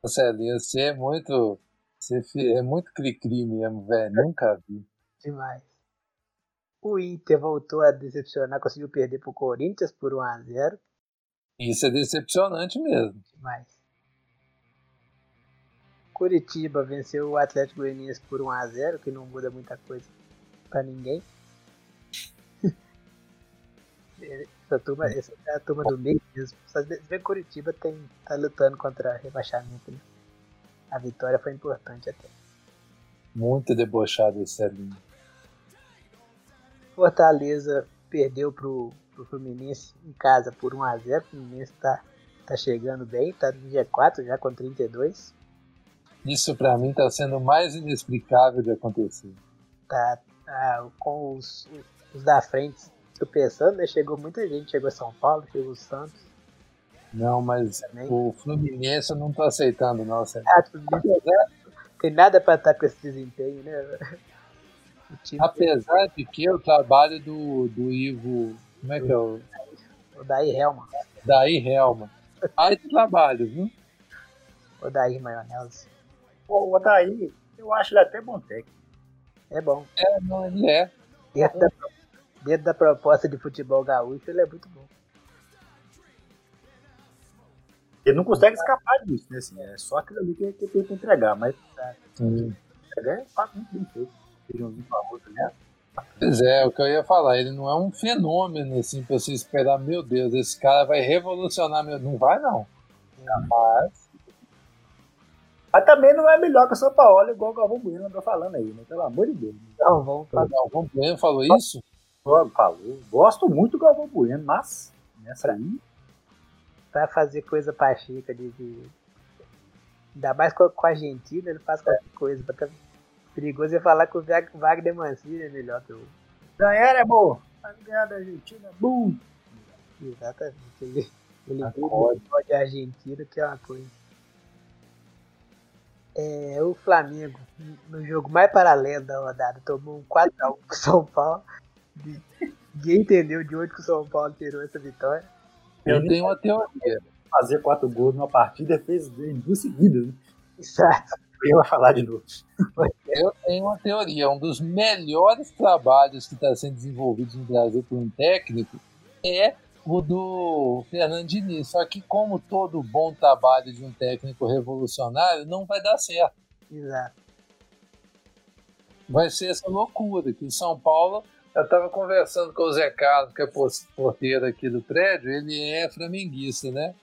Speaker 2: Celinho, você é muito. Você é muito cri-cri mesmo, velho. Nunca vi.
Speaker 3: Demais. O Inter voltou a decepcionar, conseguiu perder pro Corinthians por 1x0.
Speaker 2: Isso é decepcionante mesmo.
Speaker 3: Demais. Curitiba venceu o Atlético Goianiense por 1x0, que não muda muita coisa pra ninguém. Essa turma, essa é a turma do meio mesmo. Só vê que Curitiba tem, tá lutando contra rebaixamento. Né? A vitória foi importante até.
Speaker 2: Muito debochado esse Celinho.
Speaker 3: Fortaleza perdeu pro, pro Fluminense em casa por 1x0. O Fluminense tá, tá chegando bem, tá no G4 já com 32.
Speaker 2: Isso pra mim tá sendo o mais inexplicável de acontecer.
Speaker 3: tá, tá com os, os da frente tropeçando, né? Chegou muita gente, chegou São Paulo, chegou o Santos
Speaker 2: Não, mas
Speaker 3: também.
Speaker 2: o Fluminense eu não tô aceitando, não.
Speaker 3: Ah, tudo bem. Tem nada pra estar com esse desempenho, né? O time
Speaker 2: Apesar de que o trabalho do, do Ivo. Como é que é o.
Speaker 3: o Daí Helma,
Speaker 2: Daí Helma. Aí de trabalho, viu?
Speaker 3: o Daí Maionese.
Speaker 4: Pô, o Odaí, eu acho ele até bom técnico.
Speaker 3: É bom.
Speaker 2: É, não, ele é.
Speaker 3: Dentro da, dentro da proposta de futebol gaúcho, ele é muito bom.
Speaker 4: Ele não consegue escapar disso, né? Assim, é só aquilo ali que que ele tenta entregar, mas entregar é fácil, muito bem feito. Feijãozinho com arroz, né?
Speaker 2: Pois é, o que eu ia falar, ele não é um fenômeno assim pra você esperar, meu Deus, esse cara vai revolucionar meu. Não vai não. Mas
Speaker 4: Mas também não é melhor que o São Paulo, igual o Galvão Bueno andou falando aí, né? Pelo amor de Deus.
Speaker 3: Então, vamos
Speaker 2: o
Speaker 3: falar.
Speaker 2: Galvão Bueno falou isso?
Speaker 4: Falou. Gosto muito do Galvão Bueno, mas nessa aí.
Speaker 3: Pra fazer coisa pra Chica de. de... Ainda mais com, com a Argentina, ele faz qualquer coisa. Pra tá perigoso é falar que o Vag- Wagner Mancini é melhor que o.
Speaker 4: Ganhar é bom. Ganhar da Argentina é bom.
Speaker 3: Exatamente. Ele, ele
Speaker 2: Concordo.
Speaker 3: do de Argentina, que é uma coisa. É, o Flamengo, no jogo mais paralelo da rodada, tomou um 4x1 com o São Paulo. Ninguém entendeu de onde que o São Paulo tirou essa vitória.
Speaker 2: Eu tenho uma teoria.
Speaker 4: Fazer quatro gols numa partida fez em duas seguidas, né?
Speaker 3: Exato.
Speaker 4: Eu ia falar de novo.
Speaker 2: Eu tenho uma teoria. Um dos melhores trabalhos que está sendo desenvolvido no Brasil por um técnico é o do Fernando Diniz. Só que, como todo bom trabalho de um técnico revolucionário, não vai dar certo.
Speaker 3: Exato.
Speaker 2: Vai ser essa loucura que o São Paulo. Eu estava conversando com o Zé Carlos, que é porteiro aqui do prédio, ele é flamenguista, né?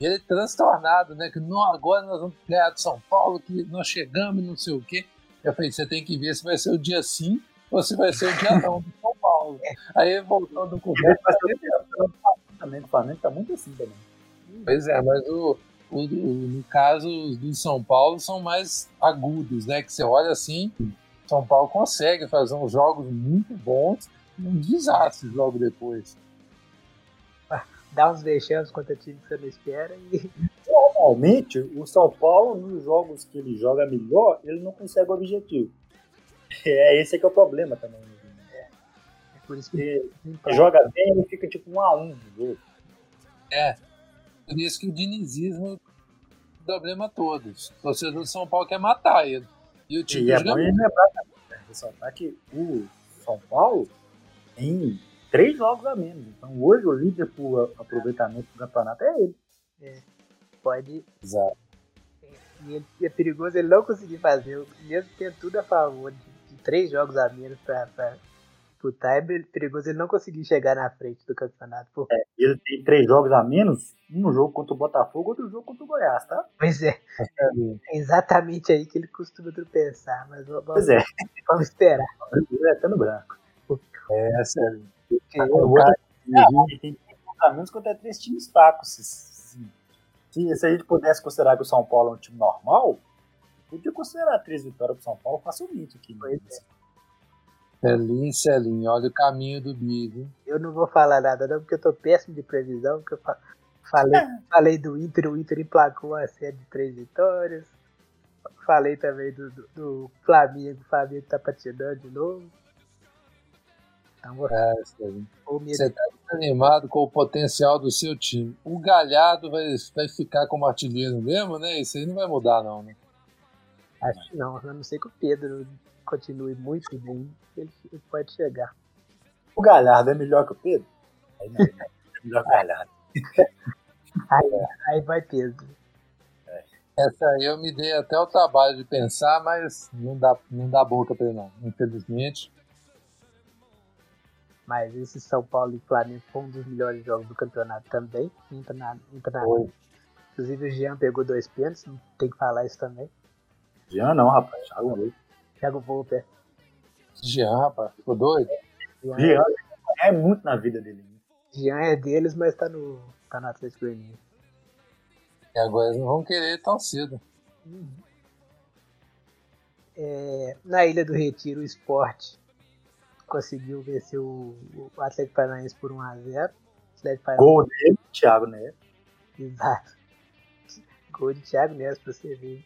Speaker 2: E ele é transtornado, né? Que não, agora nós vamos ganhar do São Paulo, que nós chegamos e não sei o quê. Eu falei, você tem que ver se vai ser o dia sim ou se vai ser o dia não do São Paulo. Aí voltando com o
Speaker 4: Também o Flamengo tá muito assim também.
Speaker 2: Pois é, mas o, o- no caso os do São Paulo são mais agudos, né? Que você olha assim, São Paulo consegue fazer uns jogos muito bons um desastre logo depois.
Speaker 3: Dá uns vexames contra time que você não espera e.
Speaker 4: Normalmente, o São Paulo, nos jogos que ele joga melhor, ele não consegue o objetivo. É esse que é o problema também.
Speaker 3: É, é por isso que ele
Speaker 4: joga bem, ele fica tipo um a um no jogo.
Speaker 2: É. Por isso que o dinizismo é o problema todos. O torcedor do São Paulo quer matar ele. E o time
Speaker 4: e é bom lembrar né, ressaltar que o São Paulo tem três jogos a menos. Então hoje o líder por aproveitamento do campeonato é ele.
Speaker 3: É, pode.
Speaker 2: Exato.
Speaker 3: E é perigoso ele não conseguir fazer, mesmo tendo tudo a favor de, de três jogos a menos para disputar, é perigoso ele não conseguir chegar na frente do campeonato.
Speaker 4: Porque... É, ele tem três jogos a menos, um jogo contra o Botafogo, outro jogo contra o Goiás, tá?
Speaker 3: Pois é. É exatamente aí que ele costuma tropeçar, mas vamos,
Speaker 4: pois é.
Speaker 3: vamos esperar.
Speaker 4: É, tá no branco.
Speaker 2: É, sério.
Speaker 4: Porque o cara, é, tem a menos contra três times fracos. Se, se, se, a gente pudesse considerar que o São Paulo é um time normal, podia considerar três vitórias pro São Paulo facilmente aqui. Né?
Speaker 2: Celinho, Celinho, olha o caminho do Big.
Speaker 3: Eu não vou falar nada não, porque eu tô péssimo de previsão, porque eu falei, falei do Inter, o Inter emplacou a série de três vitórias. Falei também do, do, do Flamengo, o Flamengo tá patinando de novo.
Speaker 2: É, você está animado com o potencial do seu time. O Galhardo vai, vai ficar como artilheiro mesmo, né? Isso aí não vai mudar, não, né?
Speaker 3: Acho que não. A não ser que o Pedro continue muito bem, ele, pode chegar.
Speaker 4: O Galhardo é melhor que o Pedro? Aí não, é melhor que o Galhardo.
Speaker 3: aí, aí vai Pedro.
Speaker 2: É. Essa aí eu me dei até o trabalho de pensar, mas não dá, não dá boca para ele não, infelizmente.
Speaker 3: Mas esse São Paulo e Flamengo foi um dos melhores jogos do campeonato também. Entra na, entra na... Inclusive o Jean pegou dois pênaltis, tem que falar isso também.
Speaker 4: Jean não, rapaz, Thiago Volpe.
Speaker 3: Thiago Volpe. É.
Speaker 2: Jean, rapaz, ficou doido?
Speaker 4: Jean, Jean é muito na vida dele. Né?
Speaker 3: Jean é deles, mas tá no, tá no Atlético Goianiense.
Speaker 2: E agora eles não vão querer tão cedo. Uhum.
Speaker 3: É, na Ilha do Retiro, o esporte conseguiu vencer o, o Atlético Paranaense por 1x0.
Speaker 4: Gol dele, Thiago Neves.
Speaker 3: Exato. Gol de Thiago Neves pra você ver.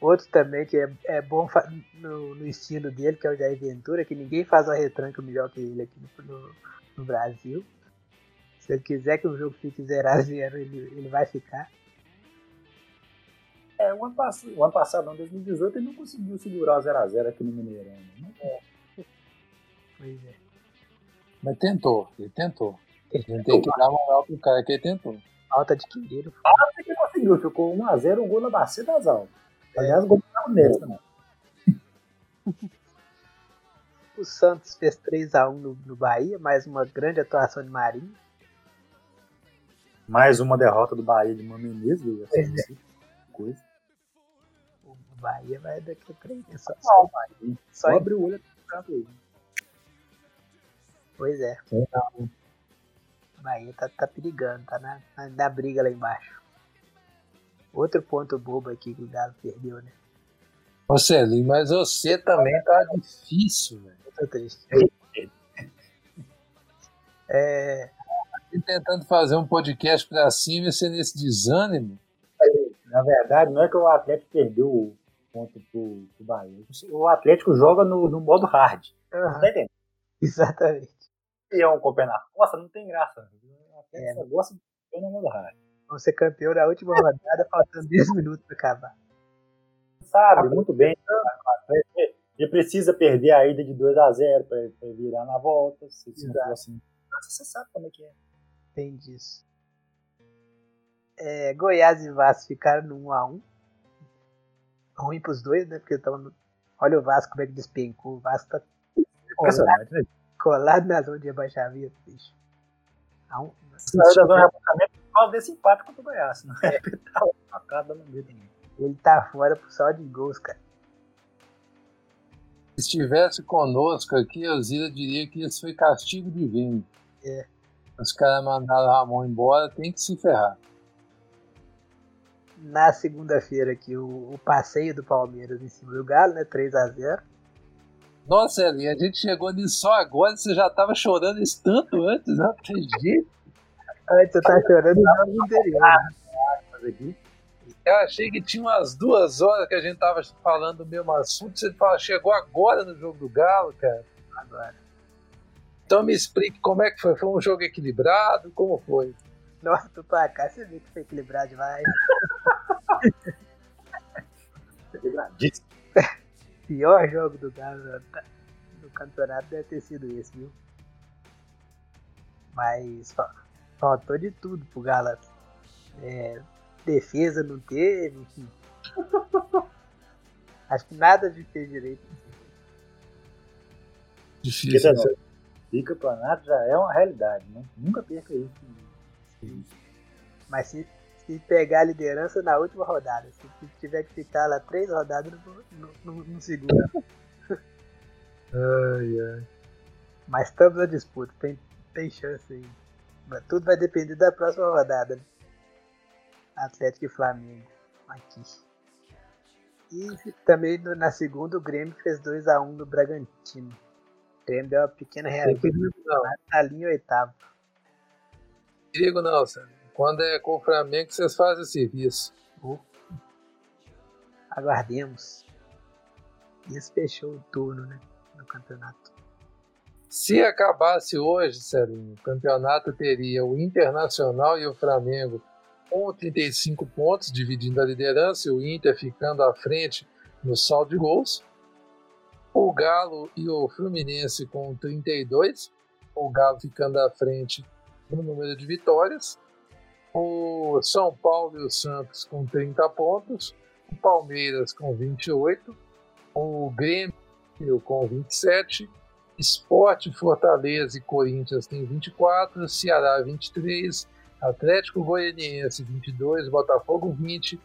Speaker 3: Outro também que é, é bom no, no, estilo dele, que é o Jair Ventura, que ninguém faz uma retranca melhor que ele aqui no, no, no Brasil. Se ele quiser que o jogo fique 0x0, ele, ele vai ficar.
Speaker 4: É, o ano, passado, o ano passado, não, 2018, ele não conseguiu segurar o 0x0 aqui no Mineirão. Né?
Speaker 3: É. Pois é.
Speaker 2: Mas tentou, ele tentou. Gente tem que dar moral pro cara que ele tentou.
Speaker 3: Falta de querer.
Speaker 4: Ah, que conseguiu, ficou 1x0 o gol na bacia das almas. É. Aliás, o gol tava nele também.
Speaker 3: O Santos fez 3x1 no, no Bahia, mais uma grande atuação de Marinho.
Speaker 4: Mais uma derrota do Bahia de Mano
Speaker 3: É. Coisa. O Bahia vai daqui a três. Só, só,
Speaker 4: só abre o olho pra ver.
Speaker 3: Pois é. Então, Bahia tá, tá perigando, tá na, na, briga lá embaixo. Outro ponto bobo aqui que o Galo perdeu, né?
Speaker 2: Ô Celinho, mas você também tá difícil, velho.
Speaker 3: Eu tô triste. é...
Speaker 2: Tentando fazer um podcast pra cima e ser nesse desânimo.
Speaker 4: Na verdade, não é que o Atlético perdeu o ponto pro, pro Bahia. O Atlético joga no, no modo hard.
Speaker 3: Uhum. Tá entendendo? Exatamente
Speaker 4: campeão nas costas, não tem graça. Até é. gosta de campeão no modo hard.
Speaker 3: Vamos ser campeão na última rodada, faltando 10 minutos para acabar.
Speaker 4: Sabe, muito bem. Ele precisa perder a ida de 2 a 0 para virar na volta. Se, não assim, você sabe como é que é.
Speaker 3: Tem disso. É, Goiás e Vasco ficaram no 1x1. Ruim pros dois, né? Porque estão. Olha o Vasco como é que despencou. O Vasco tá.
Speaker 4: Impressionante, né?
Speaker 3: Colado na zona de rebaixamento, bicho.
Speaker 4: Não, Saiu da zona de rebaixamento por causa desse empate contra o Goiás. Não é tá dando medo
Speaker 3: Ele tá fora por só de gols, cara.
Speaker 2: Se estivesse conosco aqui, a Zira diria que isso foi castigo divino.
Speaker 3: É.
Speaker 2: Os caras mandaram o Ramon embora, tem que se ferrar.
Speaker 3: Na segunda-feira aqui, o, o, passeio do Palmeiras em cima do Galo, né? 3 a 0
Speaker 2: Nossa, Eli, a gente chegou nisso só agora, você já tava chorando isso tanto antes, não acredito.
Speaker 3: Antes você tá chorando no jogo anterior. Né?
Speaker 2: Eu achei que tinha umas duas horas que a gente tava falando do mesmo assunto. Você fala, chegou agora no jogo do Galo, cara.
Speaker 3: Agora.
Speaker 2: Então me explique como é que foi. Foi um jogo equilibrado? Como foi?
Speaker 3: Nossa, do placar você vê que foi equilibrado demais.
Speaker 4: Equilibradíssimo.
Speaker 3: Pior jogo do Galo do campeonato deve ter sido esse, viu? Mas faltou de tudo pro Galo. É, defesa não teve, enfim. Acho que nada de fez direito.
Speaker 2: Difícil.
Speaker 4: E campeonato já é uma realidade, né? Nunca perca isso.
Speaker 3: Mas se, se pegar a liderança na última rodada, se, tiver que ficar lá três rodadas, no, no, no segundo.
Speaker 2: Ai, ai.
Speaker 3: Mas estamos na disputa, tem, tem chance aí. Mas tudo vai depender da próxima rodada. Né? Atlético e Flamengo. Aqui. E também na segunda o Grêmio fez 2x1 um no Bragantino. O Grêmio deu uma pequena reação. Na linha oitava.
Speaker 2: Perigo não, Sérgio. Quando é com o Flamengo, vocês fazem o serviço.
Speaker 3: Aguardemos. Isso fechou o turno, né? No campeonato.
Speaker 2: Se acabasse hoje, Sérgio, o campeonato teria o Internacional e o Flamengo com 35 pontos, dividindo a liderança, e o Inter ficando à frente no saldo de gols. O Galo e o Fluminense com 32, o Galo ficando à frente no número de vitórias. O São Paulo e o Santos com 30 pontos, o Palmeiras com 28, o Grêmio com 27, Esporte, Fortaleza e Corinthians tem 24, Ceará 23, Atlético Goianiense 22, Botafogo 20,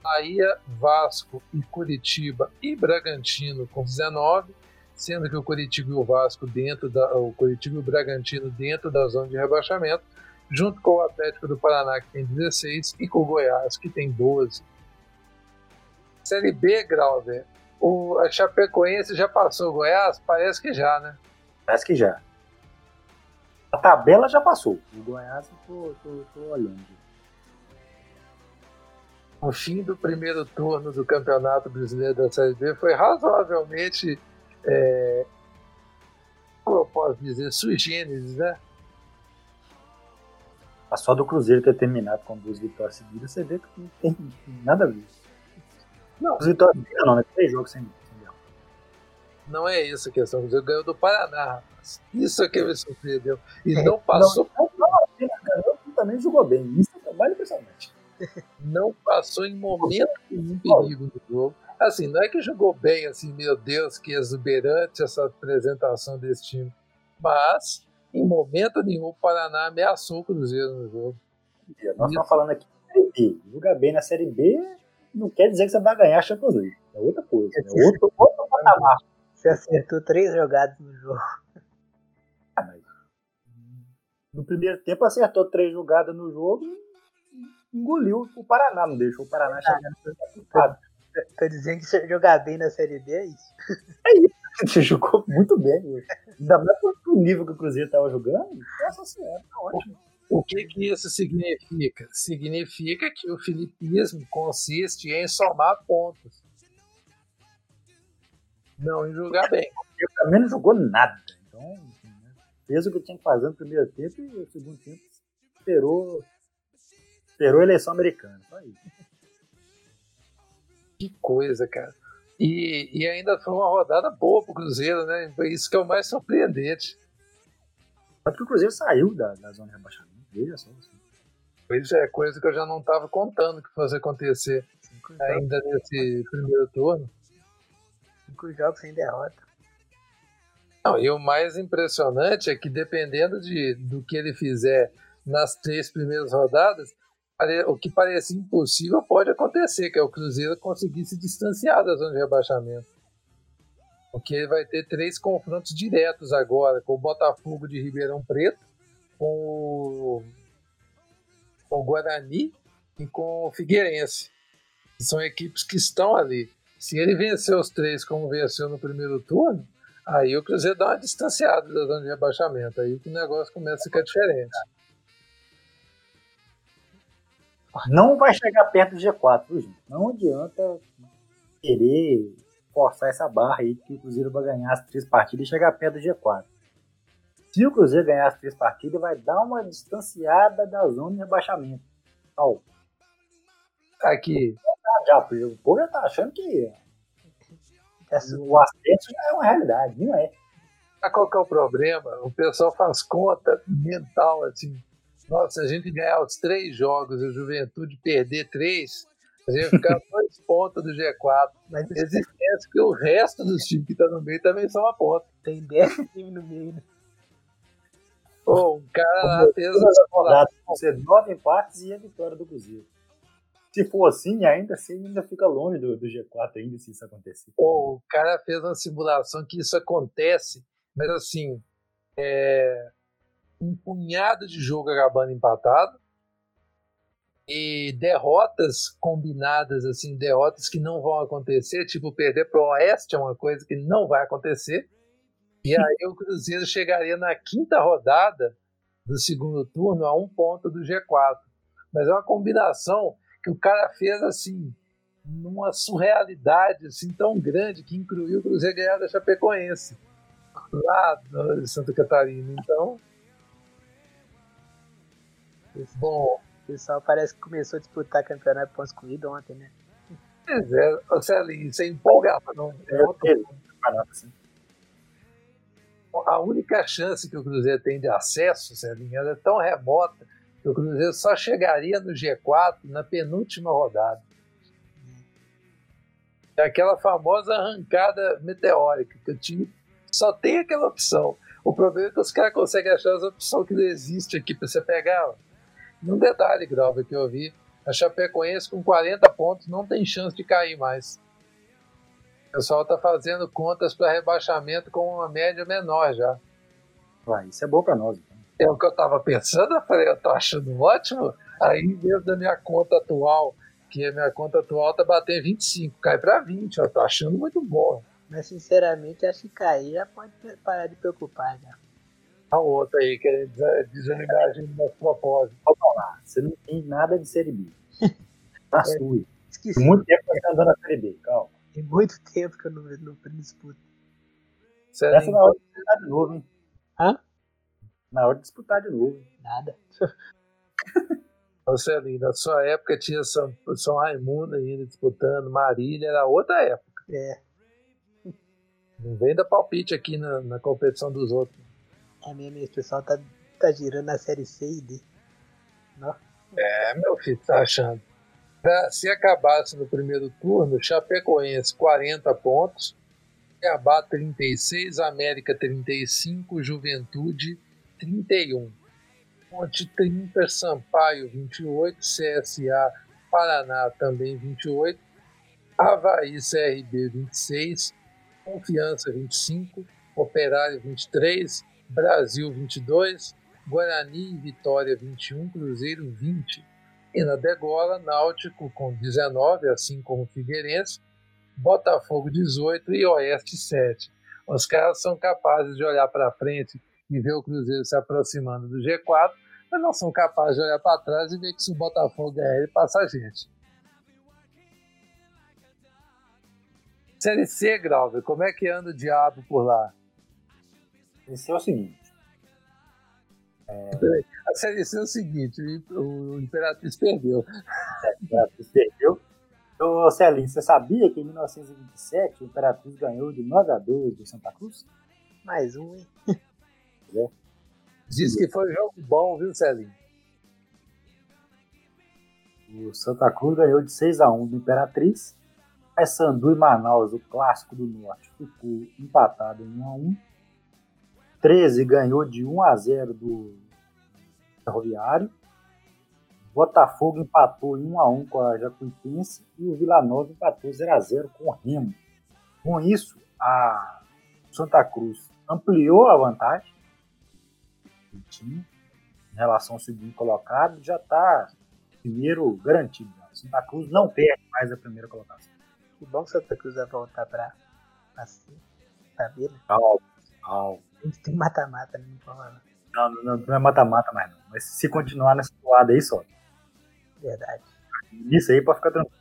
Speaker 2: Bahia, Vasco e Curitiba e Bragantino com 19, sendo que o Curitiba e o Vasco dentro da o Curitiba e o Bragantino dentro da zona de rebaixamento, junto com o Atlético do Paraná que tem 16 e com o Goiás que tem 12. Série B, Grauber, o a Chapecoense já passou o Goiás? Parece que já, né?
Speaker 4: Parece que já. A tabela já passou. O Goiás eu tô, tô, tô olhando.
Speaker 2: O fim do primeiro turno do Campeonato Brasileiro da Série B foi razoavelmente, é, como eu posso dizer, sui generis, né?
Speaker 4: A só do Cruzeiro ter terminado com duas vitórias seguidas, você vê que não tem nada a ver. Não, duas vitórias não, né? Três jogos sem.
Speaker 2: Não é isso a questão. O Cruzeiro ganhou do Paraná, rapaz. Isso é que me surpreendeu. E não passou.
Speaker 4: Não, não, não, também jogou bem. Isso é mais impressionante.
Speaker 2: Não passou em momento nenhum perigo no jogo. Assim, não é que jogou bem, assim, meu Deus, que exuberante essa apresentação desse time. Mas, em momento nenhum, o Paraná ameaçou o Cruzeiro no jogo.
Speaker 4: Nós estamos falando aqui de Série B. Jogar bem na Série B não quer dizer que você vai ganhar a Champions League. É outra coisa. É outro, outro patamar.
Speaker 3: Você acertou três jogadas no jogo.
Speaker 4: Ah, mas no primeiro tempo acertou três jogadas no jogo e engoliu o Paraná, não deixou o Paraná chegar no
Speaker 3: Tá Tô dizendo que jogar bem na Série B é isso.
Speaker 4: É isso. Você jogou muito bem. Ainda mais pro nível que o Cruzeiro estava jogando. Nossa senhora, tá ótimo.
Speaker 2: O que, que isso significa? Significa que o filipismo consiste em somar pontos. Não em jogar bem.
Speaker 4: Ele também não jogou nada. Então, né, fez o que tinha que fazer no primeiro tempo e no segundo tempo esperou, esperou a eleição americana. Só isso.
Speaker 2: Que coisa, cara. E, e ainda foi uma rodada boa pro Cruzeiro, né? Isso que é o mais surpreendente.
Speaker 4: Tanto que o Cruzeiro saiu da, da zona de rebaixamento. Veja só. Assim.
Speaker 2: Pois é, coisa que eu já não estava contando que fosse acontecer Cinco ainda jogos. nesse primeiro turno.
Speaker 3: Cinco jogos sem derrota.
Speaker 2: Não, e o mais impressionante é que dependendo de, do que ele fizer nas três primeiras rodadas, o que parecia impossível pode acontecer, que é o Cruzeiro conseguir se distanciar da zona de rebaixamento. Porque ele vai ter três confrontos diretos agora, com o Botafogo de Ribeirão Preto, com o, com o Guarani e com o Figueirense. São equipes que estão ali. Se ele vencer os três como venceu no primeiro turno, Aí o Cruzeiro dá uma distanciada da zona de rebaixamento, aí o negócio começa a ficar diferente.
Speaker 4: Não vai chegar perto do G4, viu, gente? Não adianta querer forçar essa barra aí que o Cruzeiro vai ganhar as três partidas e chegar perto do G4. Se o Cruzeiro ganhar as três partidas, vai dar uma distanciada da zona de rebaixamento. Ó,
Speaker 2: Aqui,
Speaker 4: já, o povo já tá achando que
Speaker 3: Essa-
Speaker 4: o acesso já é uma realidade, não é?
Speaker 2: Sabe qual que é o problema? O pessoal faz conta mental assim. Nossa, se a gente ganhar os três jogos e o Juventude perder três, a gente vai ficar dois pontos do G4.
Speaker 3: Mas
Speaker 2: Eles esquecem que o resto dos times que estão no meio também são uma ponta.
Speaker 3: tem 10 times no meio. né?
Speaker 2: Pô, um cara lá fez
Speaker 4: ser nove empates e a vitória do Cruzeiro. Se for assim, ainda assim, ainda fica longe do, do G4 ainda se isso acontecer.
Speaker 2: Pô, o cara fez uma simulação que isso acontece, mas assim, é um punhado de jogo acabando empatado e derrotas combinadas, assim, derrotas que não vão acontecer, tipo perder para o Oeste é uma coisa que não vai acontecer. E aí o Cruzeiro chegaria na quinta rodada do segundo turno a um ponto do G4. Mas é uma combinação que o cara fez assim, numa surrealidade assim, tão grande que incluiu o Cruzeiro ganhar da Chapecoense lá em Santa Catarina. Então, bom,
Speaker 3: O pessoal parece que começou a disputar campeonato pontos corridos ontem, né?
Speaker 2: pois é, ô, Celinho, você empolgava, não? É outro
Speaker 4: campeonato assim.
Speaker 2: a única chance que o Cruzeiro tem de acesso, Celinho, ela é tão remota que o Cruzeiro só chegaria no G4 na penúltima rodada. É aquela famosa arrancada meteórica, que o time só tem aquela opção. O problema é que os caras conseguem achar as opções que não existem aqui para você pegar. ó. Um detalhe, Grauber, que eu vi, a Chapecoense com 40 pontos não tem chance de cair mais. O pessoal está fazendo contas para rebaixamento com uma média menor já.
Speaker 4: Ué, isso é bom pra nós. Então.
Speaker 2: É o que eu estava pensando, eu falei, eu tô achando ótimo. Aí, mesmo da minha conta atual, que a minha conta atual tá batendo 25, cai para 20, eu tô achando muito bom.
Speaker 3: Mas sinceramente acho que cair já pode parar de preocupar já.
Speaker 2: A outra aí, querendo des- desanimar a gente das propósitos.
Speaker 4: Ah, você não tem nada de Série B. Tá sua.
Speaker 3: Esqueci.
Speaker 4: Tem muito tempo que tá andando na Série B, calma.
Speaker 3: Tem muito tempo que eu não, não, disputo.
Speaker 4: Essa é na hora de disputar de novo, hein?
Speaker 3: Hã?
Speaker 4: Na hora de disputar de novo.
Speaker 3: Nada.
Speaker 2: Ô, Celinho, na sua época tinha São, São Raimundo ainda disputando, Marília, era outra época.
Speaker 3: É.
Speaker 2: Não vem dar palpite aqui na, na competição dos outros.
Speaker 3: É mesmo, esse pessoal tá, tá girando na série C e D.
Speaker 2: É, meu filho, tá achando. Pra- Se acabasse no primeiro turno, Chapecoense 40 pontos, Cuiabá 36, América 35, Juventude 31. Ponte 30, Sampaio 28, CSA Paraná também 28, Havaí CRB 26, Confiança 25, Operário 23, Brasil 22, Guarani e Vitória 21, Cruzeiro 20. E na degola, Náutico com 19, assim como Figueirense, Botafogo 18 e Oeste 7. Os caras são capazes de olhar para frente e ver o Cruzeiro se aproximando do G4, mas não são capazes de olhar para trás e ver que se o Botafogo ganhar, ele passa a gente. Série C, Grauber, como é que anda o diabo por lá?
Speaker 4: Esse é o seguinte.
Speaker 2: A Série C é o seguinte, o Imperatriz perdeu.
Speaker 4: Imperatriz perdeu. Ô, Celinho, você sabia que em 1927 o Imperatriz ganhou de 9 a 2 do Santa Cruz?
Speaker 3: Mais um, hein?
Speaker 2: Diz que foi um jogo bom, viu, Celinho?
Speaker 4: O Santa Cruz ganhou de 6 a 1 do Imperatriz. Sandu e Manaus, o clássico do Norte, ficou empatado em 1 a 1. 13 ganhou de 1 a 0 do Ferroviário. Botafogo empatou em 1 a 1 com a Jacuipense e o Vila Nova empatou 0 a 0 com o Remo. Com isso, a Santa Cruz ampliou a vantagem do time em relação ao segundo colocado, já está primeiro garantido. já. Santa Cruz não perde mais a primeira colocação.
Speaker 3: Que bom que Santa Cruz vai voltar pra cima. saber, né?
Speaker 4: Calma, calma.
Speaker 3: A gente tem mata-mata, né? Não.
Speaker 4: Não, não, não é mata-mata mais não. Mas se continuar nessa toada aí, só.
Speaker 3: Verdade.
Speaker 4: Isso aí pode ficar tranquilo.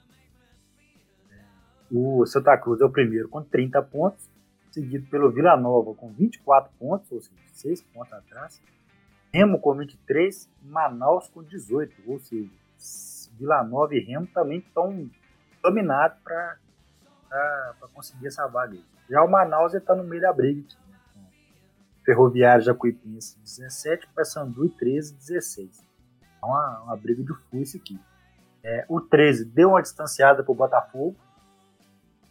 Speaker 4: O Santa Cruz é o primeiro com 30 pontos, seguido pelo Vila Nova com 24 pontos, ou seja, 6 pontos atrás. Remo com 23, Manaus com 18, ou seja, Vila Nova e Remo também estão dominados para conseguir essa vaga aí. Já o Manaus está no meio da briga aqui, Ferroviário Jacuipense 17, Paysandu e 13, 16. É uma, uma briga de foice aqui. É, o 13 deu uma distanciada para o Botafogo,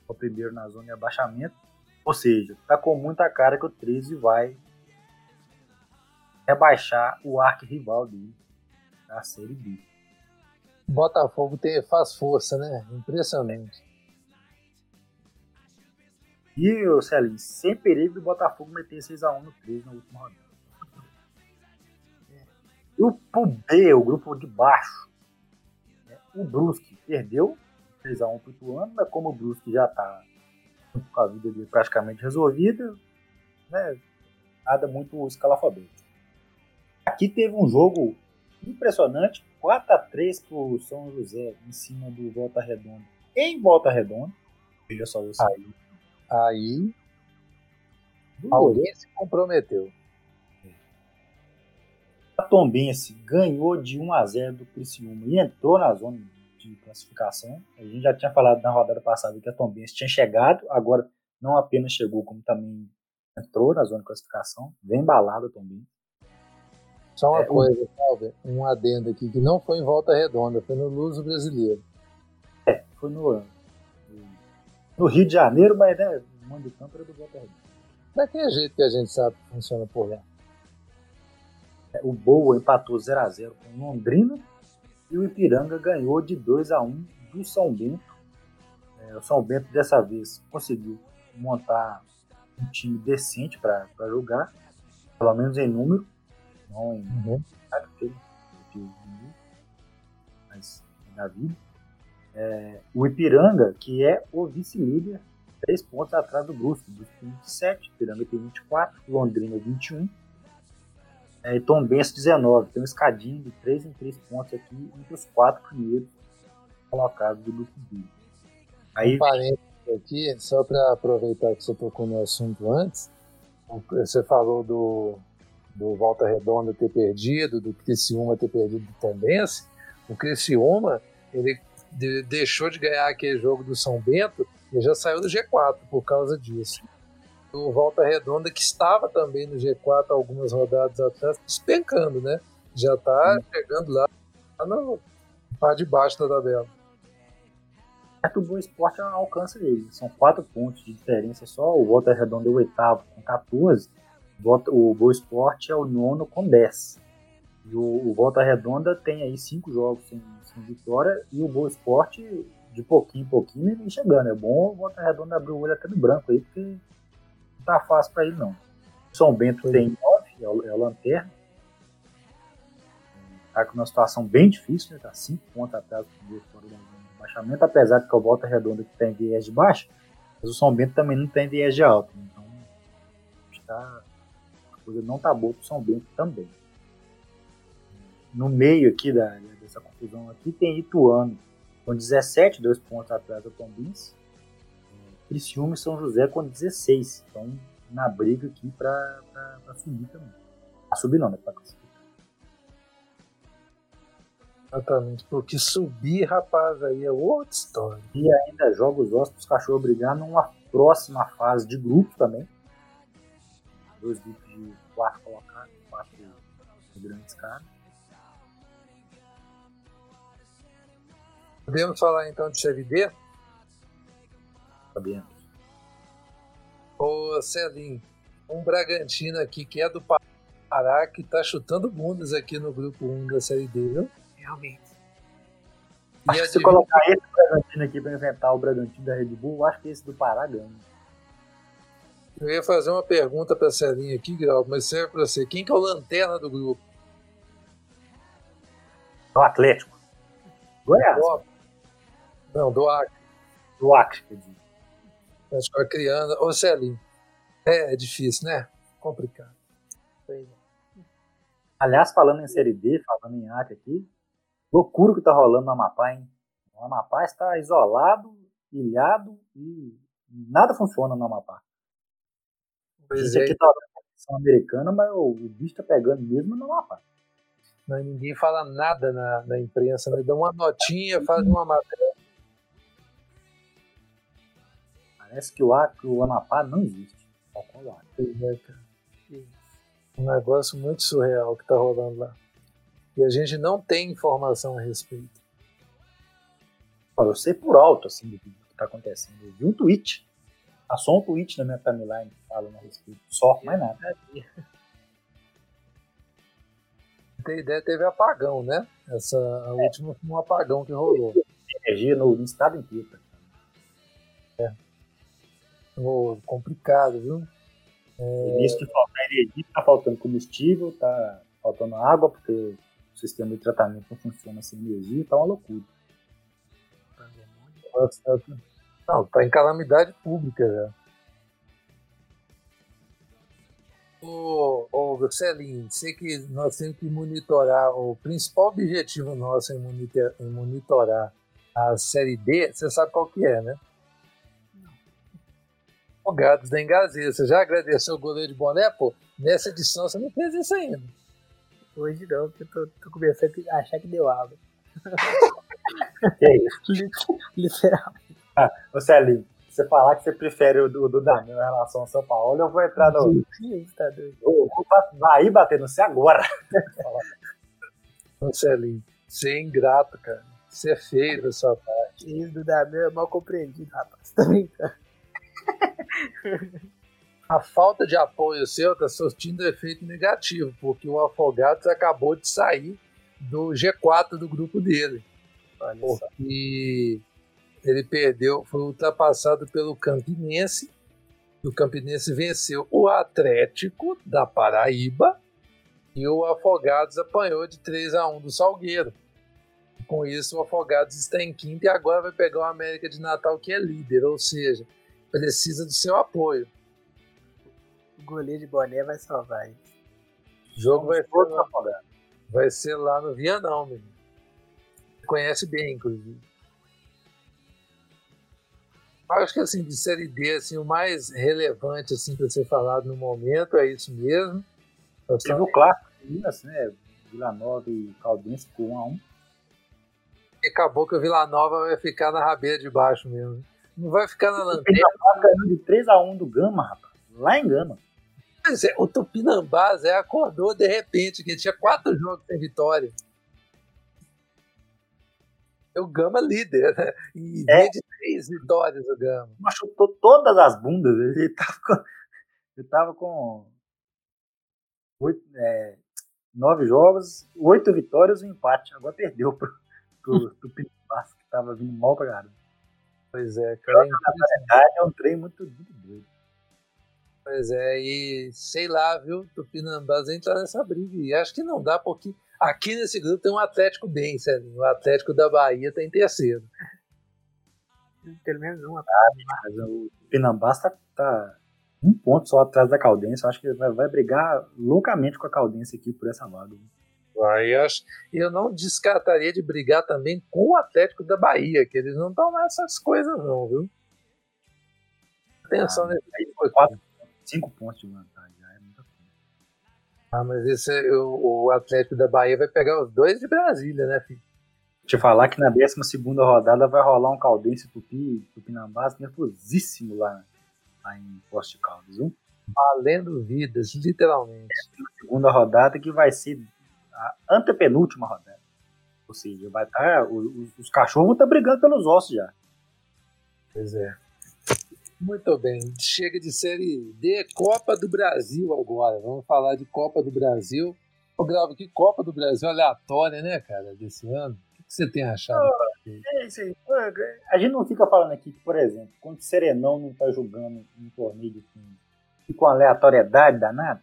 Speaker 4: o primeiro na zona de abaixamento. Ou seja, tá com muita cara que o 13 vai rebaixar o arquirrival dele da Série B.
Speaker 2: Botafogo tem, faz força, né? Impressionante.
Speaker 4: E o Celinho, sem perigo do Botafogo meter 6x1 no 13 na última rodada. Grupo B, o grupo de baixo. O Brusque perdeu 3x1 pro Ituano, mas como o Brusque já está com a vida dele praticamente resolvida, né, nada muito escalafobético. Aqui teve um jogo impressionante, 4x3 pro São José em cima do Volta Redonda. Em Volta Redonda, veja só você.
Speaker 2: Aí, aí alguém se comprometeu.
Speaker 4: A Tombense ganhou de 1 a 0 do Criciúma e entrou na zona de classificação. A gente já tinha falado na rodada passada que a Tombense tinha chegado, agora não apenas chegou, como também entrou na zona de classificação. Vem embalada também.
Speaker 2: Só uma é, coisa, Salve, um adendo aqui, que não foi em Volta Redonda, foi no Luso Brasileiro.
Speaker 4: É, foi no, no Rio de Janeiro, mas né, o mando de campo era do Volta Redonda.
Speaker 2: Daquele jeito que a gente sabe que funciona por lá.
Speaker 4: É, o Boa empatou 0x0 com Londrina e o Ipiranga ganhou de 2 a 1 do São Bento. É, o São Bento dessa vez conseguiu montar um time decente para jogar, pelo menos em número, não em uhum. mas na vida. É, o Ipiranga, que é o vice-líder, três pontos atrás do Brusque. Brusque tem 27, o Ipiranga tem 24, Londrina 21 é, e Tom Benz 19. Tem um escadinho de 3 em 3 pontos aqui entre os quatro primeiros colocados do grupo B.
Speaker 2: Aí, um parênteses aqui, só para aproveitar que você tocou no assunto antes, você falou do, do Volta Redonda ter perdido, do Criciúma ter perdido do Tombense. O Criciúma, ele de, deixou de ganhar aquele jogo do São Bento e já saiu do G4 por causa disso do Volta Redonda, que estava também no G4 algumas rodadas atrás, despencando, né? Já está chegando lá, lá no par de baixo da tabela.
Speaker 4: O Boa Esporte alcança ele. São quatro pontos de diferença só. O Volta Redonda é o oitavo com 14. O Boa Esporte é o nono com 10. E o, o Volta Redonda tem aí cinco jogos sem, sem vitória. E o Boa Esporte, de pouquinho em pouquinho, vem chegando. É bom o Volta Redonda abrir o olho até no branco aí, porque tá fácil para ele, não. São Bento tem 9, é o, é o Lanterna. Tá com uma situação bem difícil, né? Tá 5 pontos atrás do fora baixamento, apesar de que o Volta Redonda que tem viés de baixo, mas o São Bento também não tem viés de alto. Então, tá, a coisa não tá boa pro São Bento também. No meio aqui da, dessa confusão aqui tem Ituano, com 17, dois pontos atrás do Tombins. Criciúma e São José com 16. Então, na briga aqui para subir também. A subir não, né? Pra classificar.
Speaker 2: Exatamente, porque subir, rapaz, aí é outra história.
Speaker 4: E ainda joga os ossos os cachorros brigar numa próxima fase de grupo também. Dois grupos de quatro colocados, quatro grandes caras.
Speaker 2: Podemos falar então de Série D?
Speaker 4: sabemos.
Speaker 2: Ô, Celinho, um Bragantino aqui que é do Pará, que tá chutando bundas aqui no grupo 1 da Série D, viu?
Speaker 3: Realmente.
Speaker 4: Acho que se colocar esse Bragantino aqui pra inventar o Bragantino da Red Bull, eu acho que esse do Pará ganha.
Speaker 2: Eu ia fazer uma pergunta pra Celinho aqui, Grau, mas serve pra você. Quem que é o lanterna do grupo?
Speaker 4: Do Atlético. Goiás.
Speaker 2: Não, do Acre.
Speaker 4: Do Acre, quer dizer.
Speaker 2: Acho que criando. Ô Celinho, É, é difícil, né? Complicado.
Speaker 3: Pois é.
Speaker 4: Aliás, falando em Série D, falando em Acre aqui, loucura que tá rolando no Amapá, hein? O Amapá está isolado, ilhado e nada funciona no Amapá.
Speaker 2: Pois
Speaker 4: gente
Speaker 2: é,
Speaker 4: aqui tá na americana, mas o, o bicho tá pegando mesmo no Amapá.
Speaker 2: mas ninguém fala nada na, na imprensa, né? Dá uma notinha, faz uma matéria.
Speaker 4: Parece que o Acre, o Amapá não existe. Só com o Acre.
Speaker 2: Pois é, cara. Um negócio muito surreal que tá rolando lá. E a gente não tem informação a respeito.
Speaker 4: Eu sei por alto, assim, do que tá acontecendo. Eu vi um tweet. Passou um tweet na minha timeline falando a respeito. Só, mais nada.
Speaker 2: Tem ideia, teve apagão, né? Essa a última foi um apagão que rolou.
Speaker 4: Energia no, no estado inteiro.
Speaker 2: Ô, complicado, viu?
Speaker 4: É... Isso de faltar energia, tá faltando combustível, tá faltando água, porque o sistema de tratamento não funciona sem energia, tá uma loucura.
Speaker 2: Não, tá em calamidade pública já. Ô, ô Celinho, sei que nós temos que monitorar, o principal objetivo nosso em monitorar, em monitorar a série D, você sabe qual que é, né? Afogados da Engazia. Você já agradeceu o goleiro de boné? Pô, nessa edição você não fez isso ainda.
Speaker 3: Hoje não, porque eu tô, tô começando a achar que deu água.
Speaker 4: Que é isso?
Speaker 3: Literal.
Speaker 4: Ô Celinho, você falar que você prefere o do, do Danilo em relação ao São Paulo, eu vou entrar no.
Speaker 3: Tá doido?
Speaker 4: Eu vou vai bater no você agora.
Speaker 2: Ô, Celinho, você é ingrato, cara. Você é feio da sua parte.
Speaker 3: Isso do Damel é mal compreendido, rapaz. Tá brincando?
Speaker 2: A falta de apoio seu está surtindo efeito negativo, porque o Afogados acabou de sair do G4 do grupo dele.
Speaker 3: Olha só.
Speaker 2: Porque ele perdeu, foi ultrapassado pelo Campinense. O Campinense venceu o Atlético da Paraíba e o Afogados apanhou de 3 a 1 do Salgueiro. Com isso, o Afogados está em quinto e agora vai pegar o América de Natal, que é líder, ou seja, precisa do seu apoio.
Speaker 3: O goleiro de boné vai salvar isso.
Speaker 2: O jogo vai ser, lá, vai ser lá no Vianão, menino. Conhece bem, inclusive. Acho que assim, de série D, assim, o mais relevante assim, para ser falado no momento é isso mesmo. Nós
Speaker 4: Teve
Speaker 2: estamos-
Speaker 4: o clássico de Minas, né? Vila Nova e Caldense ficou 1 a 1
Speaker 2: Acabou que o Vila Nova vai ficar na rabeira de baixo mesmo. Não vai ficar na lanterna.
Speaker 4: Ganhando de 3 a 1 do Gama, rapaz. Lá em Gama.
Speaker 2: Mas é, o Tupinambás é, acordou de repente, que tinha quatro jogos sem vitória. É o Gama líder, né? E
Speaker 4: É.
Speaker 2: de três vitórias o Gama.
Speaker 4: Machucou todas as bundas. Ele tava com. Ele tava com. Oito, é, nove jogos, oito vitórias e um empate. Agora perdeu pro, pro, pro Pinambás, que tava vindo mal pra caramba.
Speaker 2: Pois é, cara. é.
Speaker 4: Ah, É um trem muito, doido.
Speaker 2: Pois é, e sei lá, viu? Tupinambás entra nessa briga. E acho que não dá, porque aqui nesse grupo tem um Atlético bem, sério. O Atlético da Bahia tá em terceiro.
Speaker 3: Pelo menos uma.
Speaker 4: Mas o Pinambás tá, tá um ponto só atrás da Caldense. Eu acho que vai, vai brigar loucamente com a Caldense aqui por essa vaga.
Speaker 2: Aí eu, acho, eu não descartaria de brigar também com o Atlético da Bahia, que eles não estão nessas coisas, não, viu? Atenção
Speaker 4: Ah,
Speaker 2: nesse
Speaker 4: aí
Speaker 2: aqui.
Speaker 4: quatro, cinco pontos de vantagem. Já é muita coisa.
Speaker 2: Ah, mas esse, é- o, o Atlético da Bahia vai pegar os dois de Brasília, né, filho?
Speaker 4: Te falar que na 12 rodada vai rolar um Caldense Tupi, Tupinambás nervosíssimo lá, lá em Poste de Caldas, viu?
Speaker 2: Valendo vidas, literalmente.
Speaker 4: Segunda rodada que vai ser a antepenúltima rodada. Ou seja, vai estar. os, os cachorros vão estar brigando pelos ossos já.
Speaker 2: Pois é. Muito bem, chega de série D, Copa do Brasil agora. Vamos falar de Copa do Brasil. Ô, Gravo, que Copa do Brasil aleatória, né, cara, desse ano? O que você tem achado?
Speaker 4: É isso aí. A gente não fica falando aqui que, por exemplo, quando o Serenão não tá jogando um torneio de time e com aleatoriedade danada,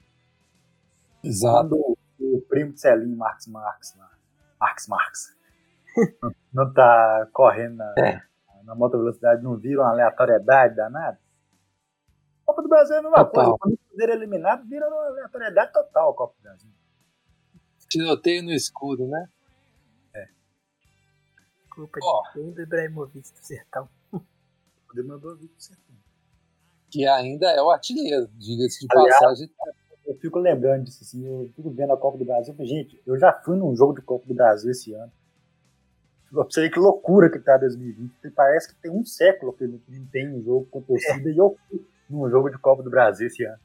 Speaker 2: Exato.
Speaker 4: quando primo de Celinho, Marcos Marques lá, Marcos Marques, não, tá correndo na,
Speaker 2: É.
Speaker 4: na moto velocidade, não vira uma aleatoriedade danada, Copa do Brasil é a mesma total. coisa. Quando o Cruzeiro é eliminado, vira uma aleatoriedade total a Copa do Brasil.
Speaker 2: Tiroteio no escuro, né?
Speaker 3: É. Culpa oh. de do Ibrahimovic do Sertão.
Speaker 4: Do Ibrahimovic do Sertão.
Speaker 2: Que ainda é o artilheiro, diga-se de Aliás, passagem.
Speaker 4: Eu fico lembrando disso, assim, eu fico vendo a Copa do Brasil. Gente, eu já fui num jogo de Copa do Brasil esse ano. Pra você ver que loucura que tá 2020. Parece que tem um século que não tem um jogo com torcida é. e eu fui num jogo de Copa do Brasil esse ano.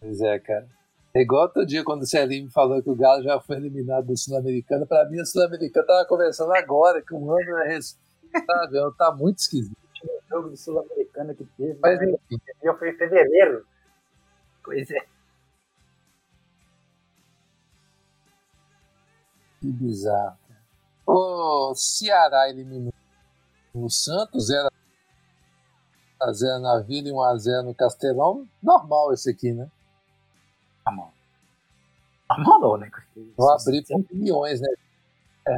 Speaker 2: Pois é, cara. É igual outro dia quando o Celinho me falou que o Galo já foi eliminado do Sul-Americano. Pra mim, o Sul-Americano tava conversando agora, que o ano é sabe, tá muito esquisito.
Speaker 4: O jogo do Sul-Americano que teve. Mas né? enfim. Foi em fevereiro.
Speaker 3: Pois é.
Speaker 2: Que bizarro. O Ceará eliminou o Santos, 0x0 na Vila e 1x0 no Castelão. Normal esse aqui, né?
Speaker 4: Normal. Normal não, né?
Speaker 2: Vou abrir por milhões, né? É.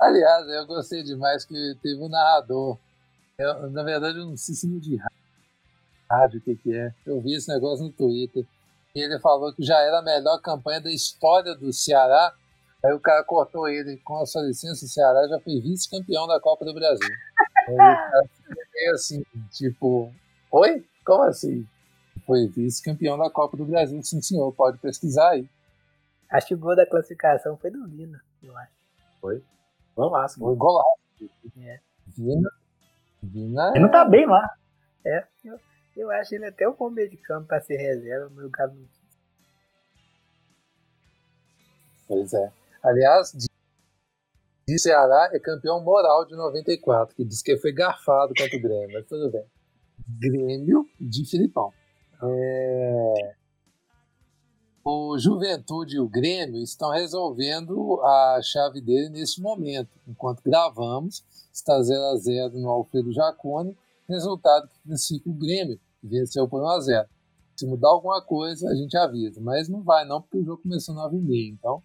Speaker 2: Aliás, eu gostei demais que teve um narrador. Eu, na verdade, eu não sei se no de rádio o que, que é. Eu vi esse negócio no Twitter. E ele falou que já era a melhor campanha da história do Ceará Aí o cara cortou ele com a sua licença, o Ceará já foi vice-campeão da Copa do Brasil. Aí o cara meio assim, tipo, oi? Como assim? Foi vice-campeão da Copa do Brasil, sim senhor, pode pesquisar aí.
Speaker 3: Acho que o gol da classificação foi do Vina, eu acho.
Speaker 4: Foi? Golaço.
Speaker 2: Foi golaço.
Speaker 3: É.
Speaker 2: Vina. Vina.
Speaker 4: Ele não tá bem lá.
Speaker 3: É, eu, eu acho ele até um bom meio de campo pra ser reserva, mas o cara não
Speaker 2: Pois é. Aliás, de Ceará é campeão moral de 94, que diz que foi garfado contra o Grêmio, mas tudo bem. Grêmio de Filipão. É... O Juventude e o Grêmio estão resolvendo a chave dele neste momento. Enquanto gravamos, está 0 a 0 no Alfredo Jacone, resultado que classifica o Grêmio, venceu por 1 a 0 Se mudar alguma coisa, a gente avisa, mas não vai não, porque o jogo começou 9h30, então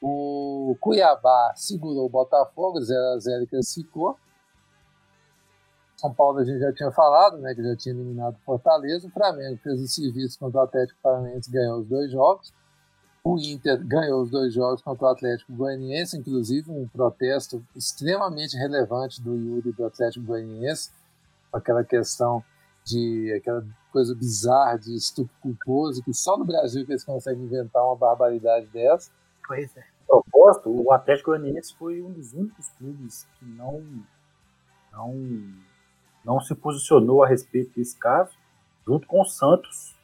Speaker 2: o Cuiabá segurou o Botafogo, 0x0 e classificou. São Paulo a gente já tinha falado, né, que já tinha eliminado o Fortaleza. O Flamengo fez o serviço contra o Atlético Paranaense ganhou os dois jogos. O Inter ganhou os dois jogos contra o Atlético Goianiense, inclusive um protesto extremamente relevante do Yuri do Atlético Goianiense, aquela questão de aquela coisa bizarra de estupro culposo, que só no Brasil que eles conseguem inventar uma barbaridade dessa.
Speaker 3: Pois é.
Speaker 4: Propósito, o Atlético Goianiense foi um dos únicos clubes que não, não, não se posicionou a respeito desse caso, junto com o Santos,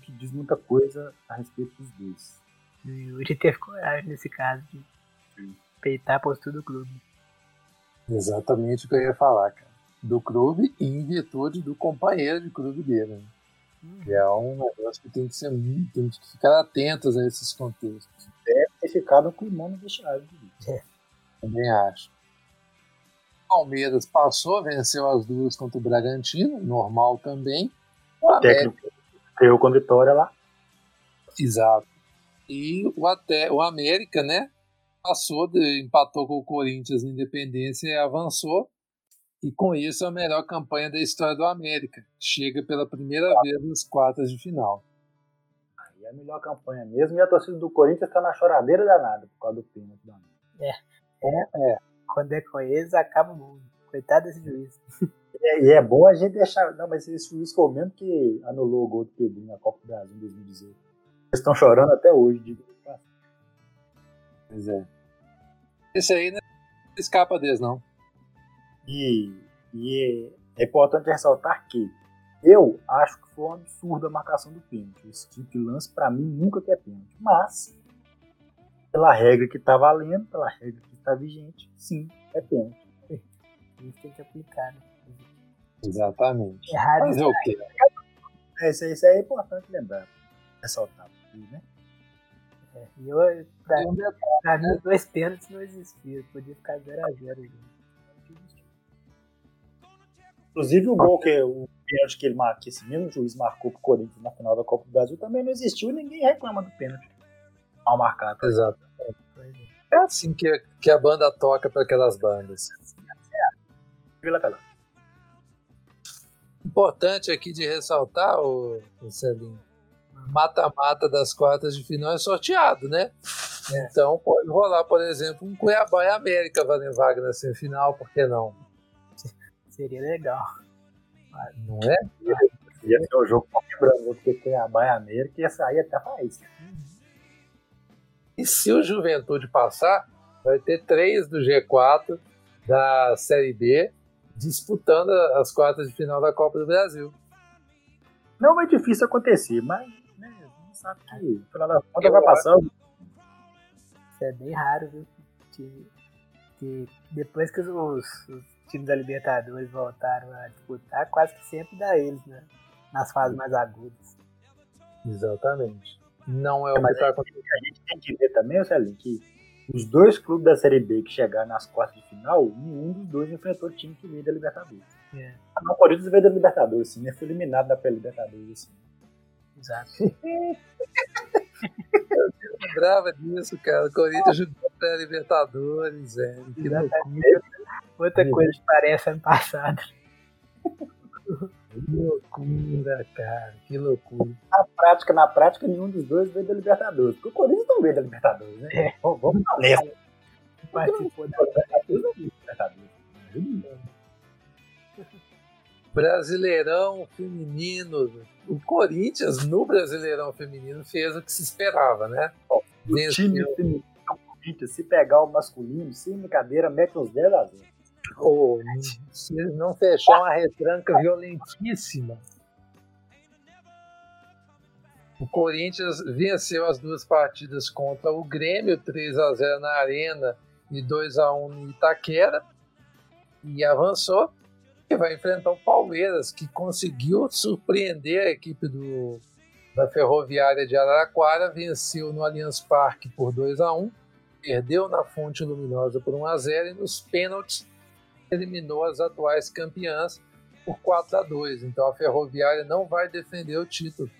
Speaker 4: que diz muita coisa a respeito dos dois.
Speaker 3: O Yuri teve coragem nesse caso de peitar a postura do clube.
Speaker 2: Exatamente o que eu ia falar, cara. Do clube e em virtude do companheiro de clube dele. Né? Hum. Que é um negócio que tem que ser muito, tem que ficar atentos a esses contextos
Speaker 4: deve ter ficado com o irmão no vestiário.
Speaker 2: É, também acho. Palmeiras passou, venceu as duas contra o Bragantino, normal também.
Speaker 4: O América. Ganhou com vitória lá.
Speaker 2: Exato. E o, até, o América, né? Passou, de, empatou com o Corinthians na Independência e avançou. E com isso a melhor campanha da história do América. Chega pela primeira vez nas quartas de final
Speaker 4: a melhor campanha mesmo. E a torcida do Corinthians está na choradeira danada por causa do pênalti da
Speaker 3: É. É, é. Quando é com eles, acaba o mundo. Coitado desse juiz.
Speaker 4: É, e é bom a gente deixar. Não, mas esse juiz foi o mesmo que anulou o gol do Pedrinho na Copa do Brasil em 2018. Estão chorando até hoje. De...
Speaker 2: Pois é. Esse aí não escapa deles, não.
Speaker 4: E, e é, é importante ressaltar que eu acho que foi um absurdo a marcação do pênalti. Esse tipo de lance, para mim, nunca quer pênalti. Mas, pela regra que tá valendo, pela regra que está vigente, sim, é pênalti.
Speaker 3: Isso tem que aplicar, né?
Speaker 2: Exatamente.
Speaker 3: Errado
Speaker 2: Fazer o quê?
Speaker 4: É, isso, isso é importante lembrar, ressaltar aqui, né?
Speaker 3: É, e eu, pra, pra mim, dois pênaltis não existiam. Podia ficar 0x0.
Speaker 4: Inclusive o gol que o pênalti que, ele, que esse mesmo juiz marcou pro Corinthians na final da Copa do Brasil também não existiu e ninguém reclama do pênalti mal marcado.
Speaker 2: Exato. É assim que, que a banda toca para aquelas bandas.
Speaker 4: Vila Pelão.
Speaker 2: Importante aqui de ressaltar, o, o Celinho, mata-mata das quartas de final é sorteado, né? É. Então pode rolar, por exemplo, um Cuiabá e América valendo vaga na semifinal, por que não?
Speaker 3: Seria legal.
Speaker 2: Não é?
Speaker 4: Ia ser o jogo quebrando, porque Cuiabá e América ia sair até a raiz.
Speaker 2: E se o Juventude passar, vai ter três do G4 da Série B disputando as quartas de final da Copa do Brasil.
Speaker 4: Não é difícil acontecer, mas sabe que pela da conta vai passando.
Speaker 3: Isso é bem raro, viu? Que, que depois que os, os, times da Libertadores voltaram a disputar, quase que sempre dá eles, né? Nas fases mais agudas.
Speaker 2: Exatamente. Não é o
Speaker 4: mas que acontecendo. A gente tem que ver também, Celinho, que os dois clubes da Série B que chegaram nas quartas de final, nenhum dos dois enfrentou o time que veio da Libertadores. É. Não, o Corinthians veio da Libertadores, sim, né? Foi eliminado da Libertadores, assim.
Speaker 3: Exato.
Speaker 2: Eu lembrava disso, cara. O Corinthians jogou pra Libertadores, velho. Que loucura.
Speaker 3: Outra coisa que parece ano passado.
Speaker 2: Que loucura, cara, que loucura.
Speaker 4: Na prática, na prática, nenhum dos dois veio da Libertadores. Porque o Corinthians não veio da Libertadores, né? É. Vamos, vamos nessa.
Speaker 3: Participou da Libertadores.
Speaker 2: Brasileirão feminino. O Corinthians, no Brasileirão feminino, fez o que se esperava, né?
Speaker 4: o time feminino do Corinthians, se pegar o masculino, sem brincadeira, mete uns 10 a 0.
Speaker 2: Oh, se eles não fechar uma retranca violentíssima. O Corinthians venceu as duas partidas contra o Grêmio, 3 a 0 na Arena e 2 a 1 no Itaquera, e avançou. E vai enfrentar o Palmeiras, que conseguiu surpreender a equipe do, da Ferroviária de Araraquara, venceu no Allianz Parque por 2 a 1 perdeu na Fonte Luminosa por 1 a 0 e nos pênaltis eliminou as atuais campeãs por 4 a 2. Então a Ferroviária não vai defender o título.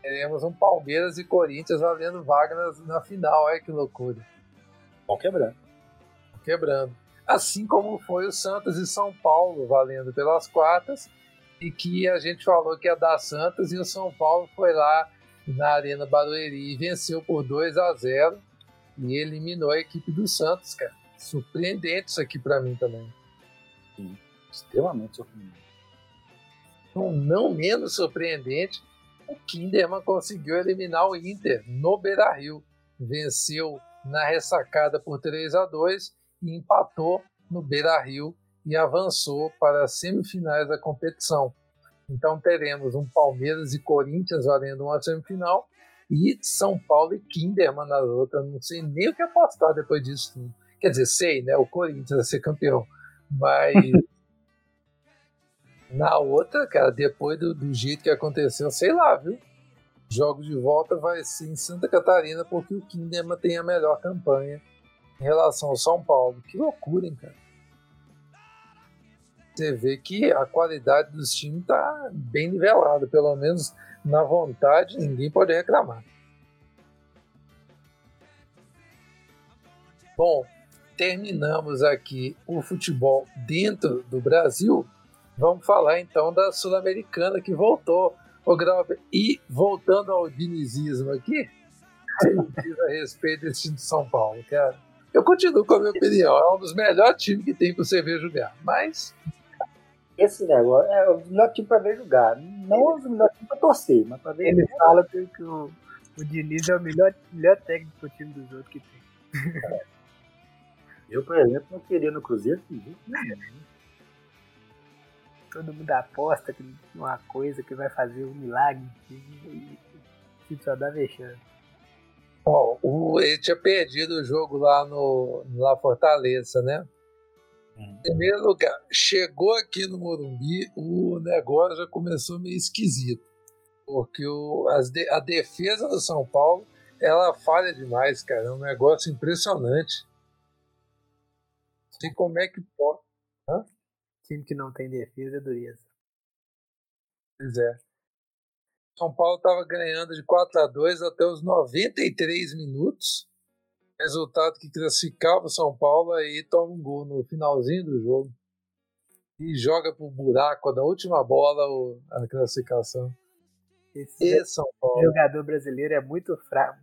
Speaker 2: Teremos um Palmeiras e Corinthians valendo vaga na, na final. Olha que loucura.
Speaker 4: Vão quebrando.
Speaker 2: Quebrando. Assim como foi o Santos e São Paulo valendo pelas quartas. E que a gente falou que ia dar Santos e o São Paulo foi lá na Arena Barueri e venceu por 2 a 0 e eliminou a equipe do Santos, cara. Surpreendente isso aqui para mim também.
Speaker 4: Sim, extremamente surpreendente.
Speaker 2: Então, não menos surpreendente, o Kinderman conseguiu eliminar o Inter no Beira-Rio. Venceu na ressacada por 3 a 2 e empatou no Beira-Rio e avançou para as semifinais da competição. Então teremos um Palmeiras e Corinthians valendo uma semifinal e São Paulo e Kinderman na outra. Não sei nem o que apostar depois disso tudo. Quer dizer, sei, né? O Corinthians vai ser campeão. Mas na outra, cara, depois do, do, jeito que aconteceu, sei lá, viu? Jogo de volta vai ser em Santa Catarina porque o Kinderman tem a melhor campanha em relação ao São Paulo. Que loucura, hein, cara? Você vê que a qualidade dos times tá bem nivelada, pelo menos na vontade, ninguém pode reclamar. Bom, terminamos aqui o futebol dentro do Brasil, vamos falar então da Sul-Americana que voltou, o Grauber. E voltando ao dinizismo aqui, diz a respeito desse time de São Paulo, cara. Eu continuo com a minha opinião, é um dos melhores times que tem para você ver jogar, mas.
Speaker 4: Esse negócio é o melhor time para ver jogar. Não é o melhor time para torcer, mas para ver.
Speaker 3: Ele fala que o, o Diniz é o melhor, melhor técnico pro time dos outros que tem. É.
Speaker 4: Eu, por exemplo, não queria no Cruzeiro.
Speaker 3: Todo mundo aposta que uma coisa que vai fazer um milagre e, só dá vexame.
Speaker 2: Bom, ele tinha perdido o jogo lá no lá Fortaleza, né? Em primeiro lugar, chegou aqui no Morumbi, o negócio já começou meio esquisito. Porque o, de, a defesa do São Paulo, ela falha demais, cara. É um negócio impressionante sei como é que pode. Hã?
Speaker 3: Time que não tem defesa é dureza.
Speaker 2: Pois é. São Paulo estava ganhando de 4 a 2 até os 93 minutos. Resultado que classificava o São Paulo aí toma um gol no finalzinho do jogo. e joga pro buraco na última bola a classificação.
Speaker 3: Esse e São Paulo. jogador brasileiro é muito fraco,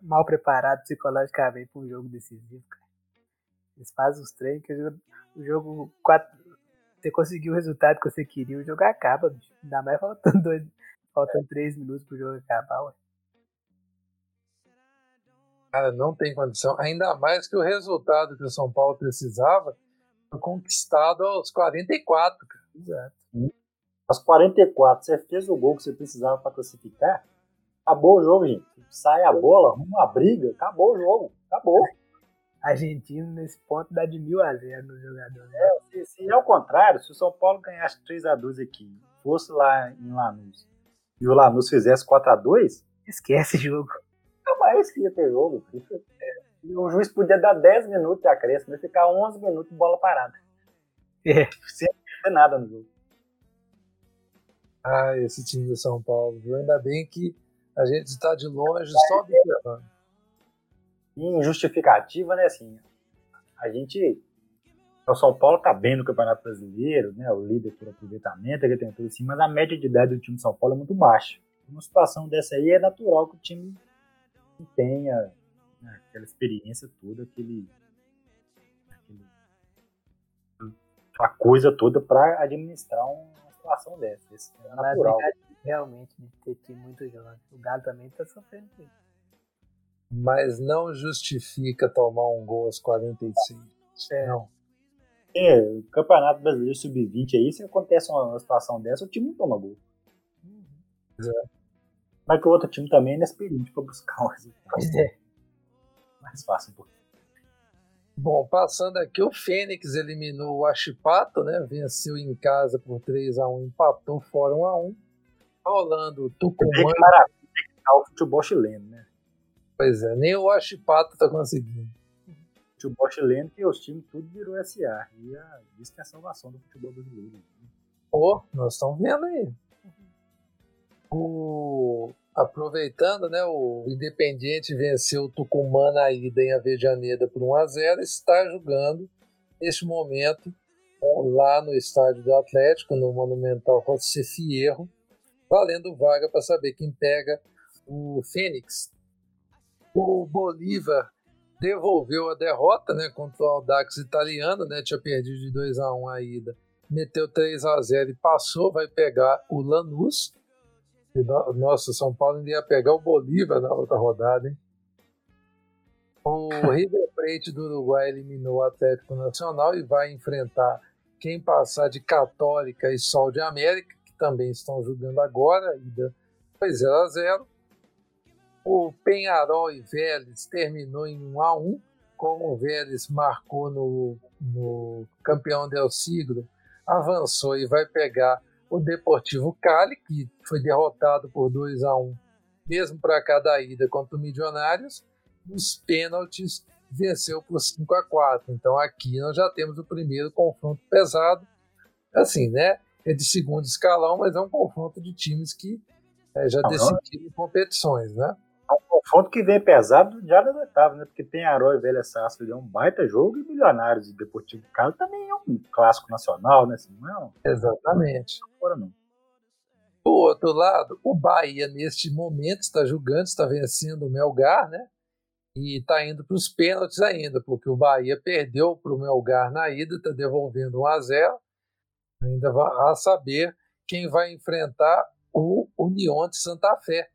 Speaker 3: mal preparado psicologicamente para um jogo decisivo, cara. Eles fazem os treinos que o jogo, quatro, você conseguiu o resultado que você queria, o jogo acaba, bicho. Ainda mais faltando dois, faltando três minutos pro jogo acabar, ué.
Speaker 2: Cara, não tem condição. Ainda mais que o resultado que o São Paulo precisava foi conquistado aos 44, cara.
Speaker 3: Exato.
Speaker 4: Aos 44, você fez o gol que você precisava para classificar, acabou o jogo, gente. Sai a bola, arruma uma briga, acabou o jogo. Acabou.
Speaker 3: Argentino, nesse ponto, dá de mil a zero no jogador. Né?
Speaker 4: É, se, se é o contrário, se o São Paulo ganhasse 3 a 2 aqui, fosse lá em Lanús, e o Lanús fizesse 4 a 2
Speaker 3: esquece o jogo
Speaker 4: mais que ia ter jogo. É, o juiz podia dar 10 minutos de acréscimo, ia ficar 11 minutos de bola parada.
Speaker 3: É.
Speaker 4: Sem ter nada no jogo.
Speaker 2: Ah, esse time do São Paulo, viu? Ainda bem que a gente está de longe só observando.
Speaker 4: Em justificativa, né, assim, a gente o São Paulo tá bem no Campeonato Brasileiro, né? O líder por aproveitamento, ele tem tudo assim, mas a média de idade do time de São Paulo é muito baixa. Uma situação dessa aí é natural que o time tenha né, aquela experiência toda, aquele, aquele a coisa toda para administrar uma situação dessa. Isso é natural.
Speaker 3: Realmente, de ter time muito jovem. O Galo também está sofrendo com isso.
Speaker 2: Mas não justifica tomar um gol aos 46. É. Não.
Speaker 4: É, o Campeonato Brasileiro Sub-20 aí, se acontece uma situação dessa, o time não toma gol.
Speaker 2: Uhum. É.
Speaker 4: Mas que o outro time também é inexperiente para buscar um resultado.
Speaker 3: É.
Speaker 4: Mais fácil um pouquinho.
Speaker 2: Bom, passando aqui, o Fênix eliminou o Achipato, né? Venceu em casa por 3 a 1 empatou fora 1 a 1 Rolando o Tucumã. Que
Speaker 4: maravilha que tá o futebol chileno, né?
Speaker 2: Pois é, nem o Achipato tá conseguindo.
Speaker 4: O futebol chileno que os times tudo virou SA. E a, que é a salvação do futebol brasileiro.
Speaker 2: Pô, oh, nós estamos vendo aí. O, aproveitando, né, o Independiente venceu o Tucumã na ida em Avejaneda por 1 a 0 está jogando neste momento lá no estádio do Atlético, no Monumental José Fierro, valendo vaga para saber quem pega o Fênix. O Bolívar devolveu a derrota né, contra o Audax italiano, né, tinha perdido de 2 a 1 a ida, meteu 3 a 0 e passou, vai pegar o Lanús nossa, São Paulo ainda ia pegar o Bolívar na outra rodada, hein? O River Plate do Uruguai eliminou o Atlético Nacional e vai enfrentar quem passar de Católica e Sol de América, que também estão jogando agora, ida foi 0 a 0 O Penharol e Vélez terminou em 1 a 1 como o Vélez marcou no, no campeão del siglo, avançou e vai pegar o Deportivo Cali, que foi derrotado por 2 a 1 mesmo para cada ida contra o Milionários, nos pênaltis venceu por 5 a 4 Então aqui nós já temos o primeiro confronto pesado, assim, né? É de segundo escalão, mas é um confronto de times que é, já decidiram competições, né?
Speaker 4: É confronto que vem pesado já das oitavas, né? Porque tem Aró e Velha Sarsfield é um baita jogo e Milionários e Deportivo Cali também é um clássico nacional, né? Assim, não é.
Speaker 2: Exatamente.
Speaker 4: Fora, não.
Speaker 2: Do outro lado, o Bahia, neste momento, está jogando, está vencendo o Melgar, né? E está indo para os pênaltis ainda, porque o Bahia perdeu para o Melgar na ida, está devolvendo 1 a 0 Ainda vai a saber quem vai enfrentar o União de Santa Fé.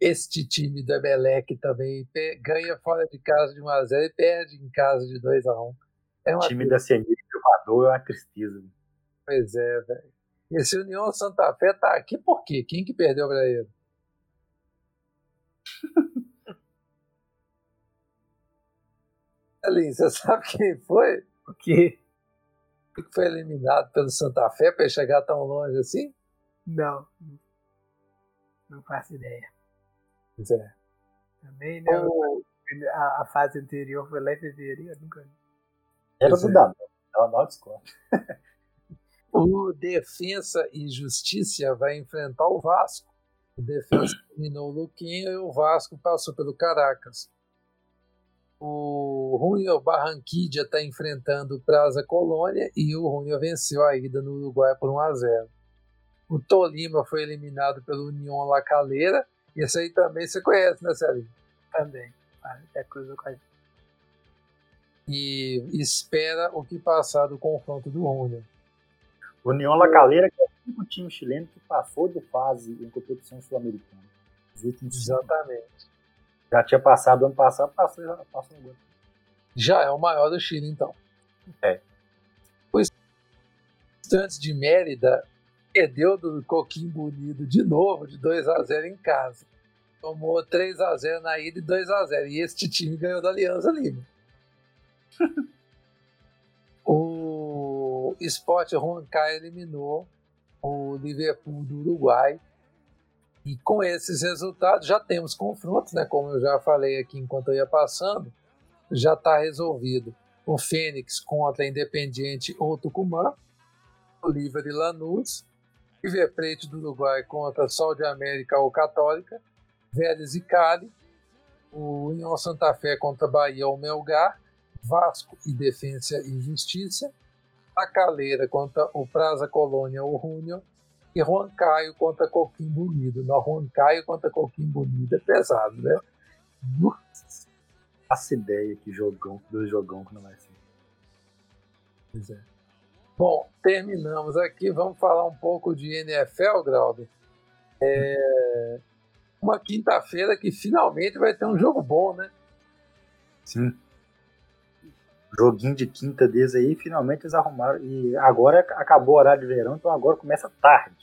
Speaker 2: Este time do Emelec também ganha fora de casa de 1 a 0 e perde em casa de 2 a 1
Speaker 4: é O time da CNI do é uma tristeza.
Speaker 2: Pois é, velho. Esse União Santa Fé tá aqui por quê? Quem que perdeu para ele? Aline, você sabe quem foi?
Speaker 3: O quê?
Speaker 2: Que foi eliminado pelo Santa Fé para chegar tão longe assim?
Speaker 3: Não. Não faço ideia.
Speaker 2: Pois é.
Speaker 3: Também não. O... A, a, fase anterior foi lá em fevereiro, nunca.
Speaker 4: Era do Danão. Ela não discorda.
Speaker 2: O Defensa e Justiça vai enfrentar o Vasco. O Defensa eliminou o Luquinho e o Vasco passou pelo Caracas. O Junior Barranquilla está enfrentando o Praza Colônia e o Junior venceu a ida no Uruguai por 1 a 0. O Tolima foi eliminado pelo União La Calera. E esse aí também você conhece, né, Celinho?
Speaker 3: Também. É coisa com a
Speaker 2: E espera o que passar do confronto do Junior.
Speaker 4: União La Calera, que é o único time chileno que passou de fase em competição sul-americana.
Speaker 2: Exatamente.
Speaker 4: Já tinha passado ano passado, passou já passou agora.
Speaker 2: Já é o maior do Chile, então.
Speaker 4: É.
Speaker 2: O Estudiantes de Mérida perdeu do Coquim Bonito de novo, de 2 a 0 em casa. Tomou 3 a 0 na ida e 2 a 0 E este time ganhou da Aliança Lima. o Sport Huancayo eliminou o Liverpool do Uruguai e com esses resultados já temos confrontos, né? Como eu já falei aqui enquanto eu ia passando, já está resolvido. O Fênix contra Independiente ou Tucumã, o Liver e Lanús, River Plate do Uruguai contra Sol de América ou Católica, Vélez e Cali, o União Santa Fé contra Bahia ou Melgar, Vasco e Defensa e Justiça, a Caleira contra o Praza Colônia ou Júnior, e Juan Caio contra Coquim Bonito. Não, Juan Caio contra Coquim Bonito é pesado, né?
Speaker 4: Nossa. Faço ideia que jogão, dois jogão que não vai ser.
Speaker 2: Pois é. Bom, terminamos aqui. Vamos falar um pouco de NFL, Grauber. É uma quinta-feira que finalmente vai ter um jogo bom, né?
Speaker 4: Sim. Joguinho de quinta deles aí, finalmente eles arrumaram. E agora acabou o horário de verão, então agora começa tarde.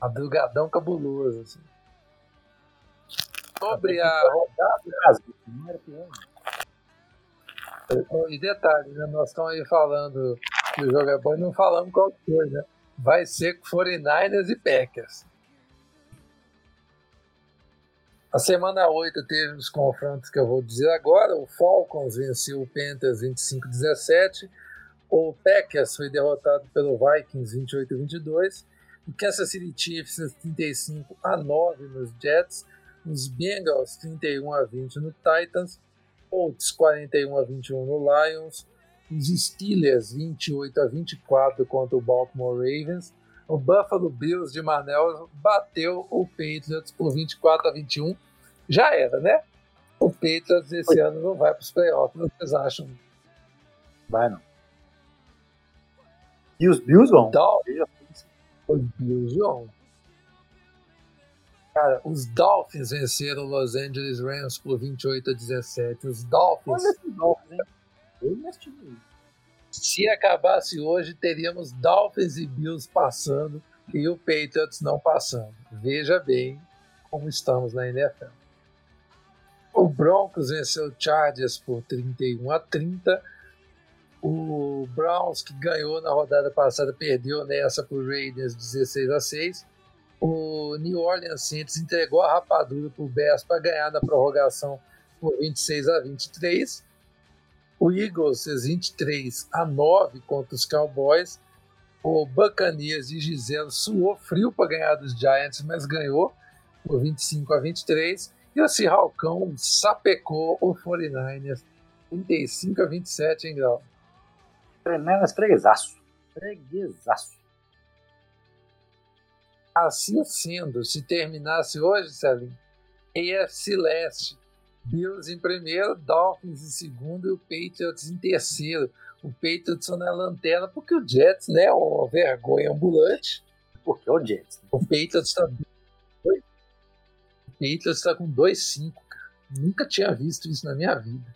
Speaker 2: Madrugadão cabuloso, assim. Sobre a rodada do
Speaker 4: Brasil, não era pior.
Speaker 2: E detalhe, né? Nós estamos aí falando que o jogo é bom e não falamos qual foi, né? Vai ser 49ers e Packers. A semana 8 teve os confrontos que eu vou dizer agora. O Falcons venceu o Panthers 25-17. O Packers foi derrotado pelo Vikings 28-22 o Kansas City Chiefs 35 a 9 nos Jets, os Bengals 31 a 20 no Titans, Colts 41 a 21 no Lions, os Steelers 28 a 24 contra o Baltimore Ravens, o Buffalo Bills de Manel bateu o Patriots por 24 a 21. Já era, né? O Patriots esse ano não vai para os playoffs, vocês acham?
Speaker 4: Vai não. E os Bills vão?
Speaker 2: Dolphins, os Bills vão. Cara, os Dolphins venceram Los Angeles Rams por 28 a 17. Os Dolphins. Dolphins Se acabasse hoje, teríamos Dolphins e Bills passando e o Patriots não passando. Veja bem como estamos na NFL. O Broncos venceu o Chargers por 31 a 30 o Browns, que ganhou na rodada passada, perdeu nessa para o Raiders 16 a 6. O New Orleans Saints entregou a rapadura para o Bears para ganhar na prorrogação por 26 a 23. O Eagles fez 23 a 9 contra os Cowboys. O Buccaneers de Gisele suou frio para ganhar dos Giants, mas ganhou por 25 a 23. E o Seahawkão sapecou o 49ers 35 a 27 em grau.
Speaker 4: Tremelas freguesaço. Freguesaço.
Speaker 2: Assim sendo, se terminasse hoje, Celinho, AFC Leste, Bills em primeiro, Dolphins em segundo e o Patriots em terceiro. O Patriots na lanterna porque o Jets, né, é uma vergonha ambulante.
Speaker 4: Porque é o Jets. Né?
Speaker 2: O Patriots está o Patriots está com 2-5, cara. Nunca tinha visto isso na minha vida.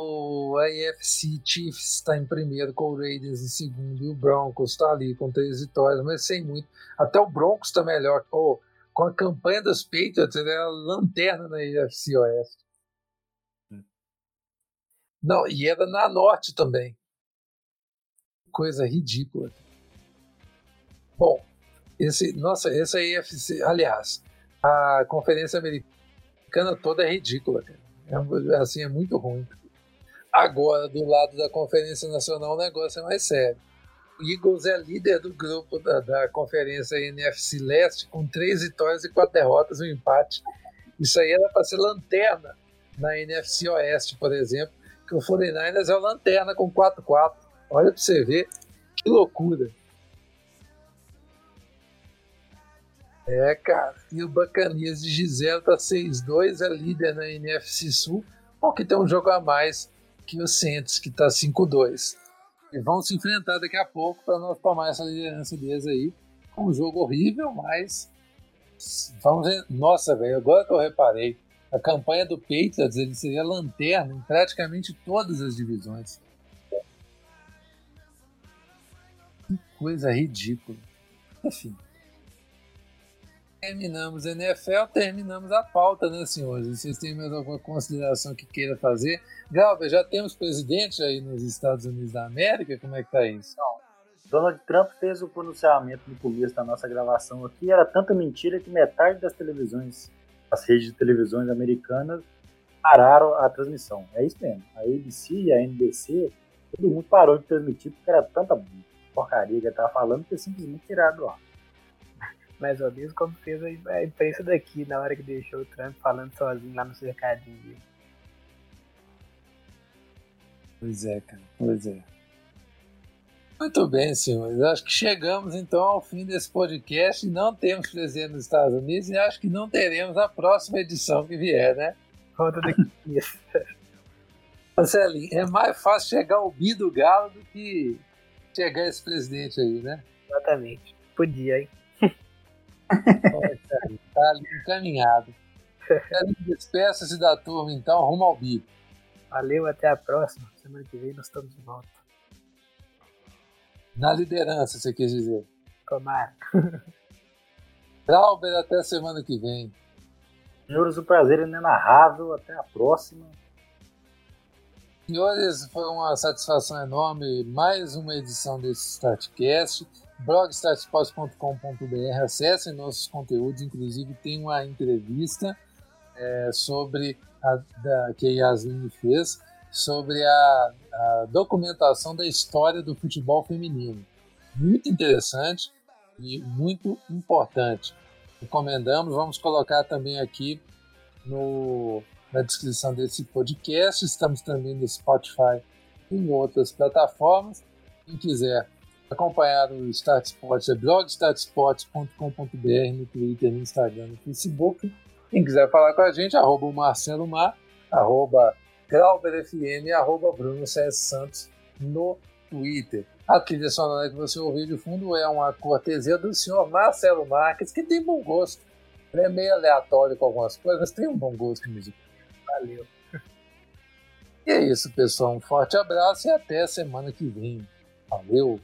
Speaker 2: O AFC Chiefs está em primeiro, com o Raiders em segundo, e o Broncos está ali com três vitórias, mas sem muito. Até o Broncos está melhor. Oh, com a campanha dos Patriots, ele é a lanterna na AFC Oeste. Não, e era na Norte também. Coisa ridícula. Bom, esse, nossa, essa AFC, aliás, a Conferência Americana toda é ridícula, cara. É, assim, é muito ruim. Agora, do lado da Conferência Nacional, o negócio é mais sério. O Eagles é líder do grupo da, da conferência NFC Leste, com três vitórias e quatro derrotas, um empate. Isso aí era para ser lanterna na NFC Oeste, por exemplo, que o 49ers é o lanterna com 4-4. Olha para você ver que loucura. É, cara. E o Bacanias de Gisele tá 6-2, é líder na NFC Sul, porque tem um jogo a mais que o Saints, que tá 5-2. E vão se enfrentar daqui a pouco para nós tomar essa liderança deles aí. Um jogo horrível, mas vamos ver. Nossa, velho, agora que eu reparei, a campanha do Patriots ele seria lanterna em praticamente todas as divisões. Que coisa ridícula. Enfim terminamos a NFL, terminamos a pauta, né, senhores? Vocês têm mais alguma consideração que queira fazer? Galber, já temos presidente aí nos Estados Unidos da América? Como é que tá isso? Não.
Speaker 4: Donald Trump fez o pronunciamento no começo da nossa gravação aqui, era tanta mentira que metade das televisões, as redes de televisões americanas, pararam a transmissão. É isso mesmo. A ABC, a NBC, todo mundo parou de transmitir porque era tanta porcaria que ele tava falando que simplesmente tiraram do ar
Speaker 3: mais ou menos como fez a imprensa daqui na hora que deixou o Trump falando sozinho lá no cercadinho.
Speaker 2: Pois é, cara, pois é. Muito bem, senhores. Acho que chegamos então ao fim desse podcast. Não temos presidente nos Estados Unidos e acho que não teremos a próxima edição que vier, né?
Speaker 3: Roda daqui.
Speaker 2: Marcelinho, é mais fácil chegar o Bi do Galo do que chegar esse presidente aí, né?
Speaker 3: Exatamente. Podia, hein?
Speaker 2: Tá ali encaminhado. Despeça-se da turma, então, rumo ao bico.
Speaker 3: Valeu, até a próxima. Semana que vem nós estamos de volta.
Speaker 2: Na liderança, você quer dizer?
Speaker 3: Tomara.
Speaker 2: Glauber, até semana que vem.
Speaker 4: Senhores, o prazer é inenarrável. Até a próxima.
Speaker 2: Senhores, foi uma satisfação enorme. Mais uma edição desse StartCast blogstartsports.com.br, acessem nossos conteúdos, inclusive tem uma entrevista é, sobre a, da, que a Yasmin fez sobre a, a, documentação da história do futebol feminino. Muito interessante e muito importante. Recomendamos, vamos colocar também aqui no, na descrição desse podcast. Estamos também no Spotify e em outras plataformas. Quem quiser acompanhar o Start Sports é blogstartsports.com.br no Twitter, no Instagram, no Facebook. Quem quiser falar com a gente, arroba o Marcelo Mar, arroba GrauberFM, arroba Bruno C. Santos no Twitter. A trilha sonora que você ouviu de fundo é uma cortesia do senhor Marcelo Marques, que tem bom gosto. Ele é meio aleatório com algumas coisas, mas tem um bom gosto musical. Valeu. E é isso, pessoal. Um forte abraço e até a semana que vem. Valeu!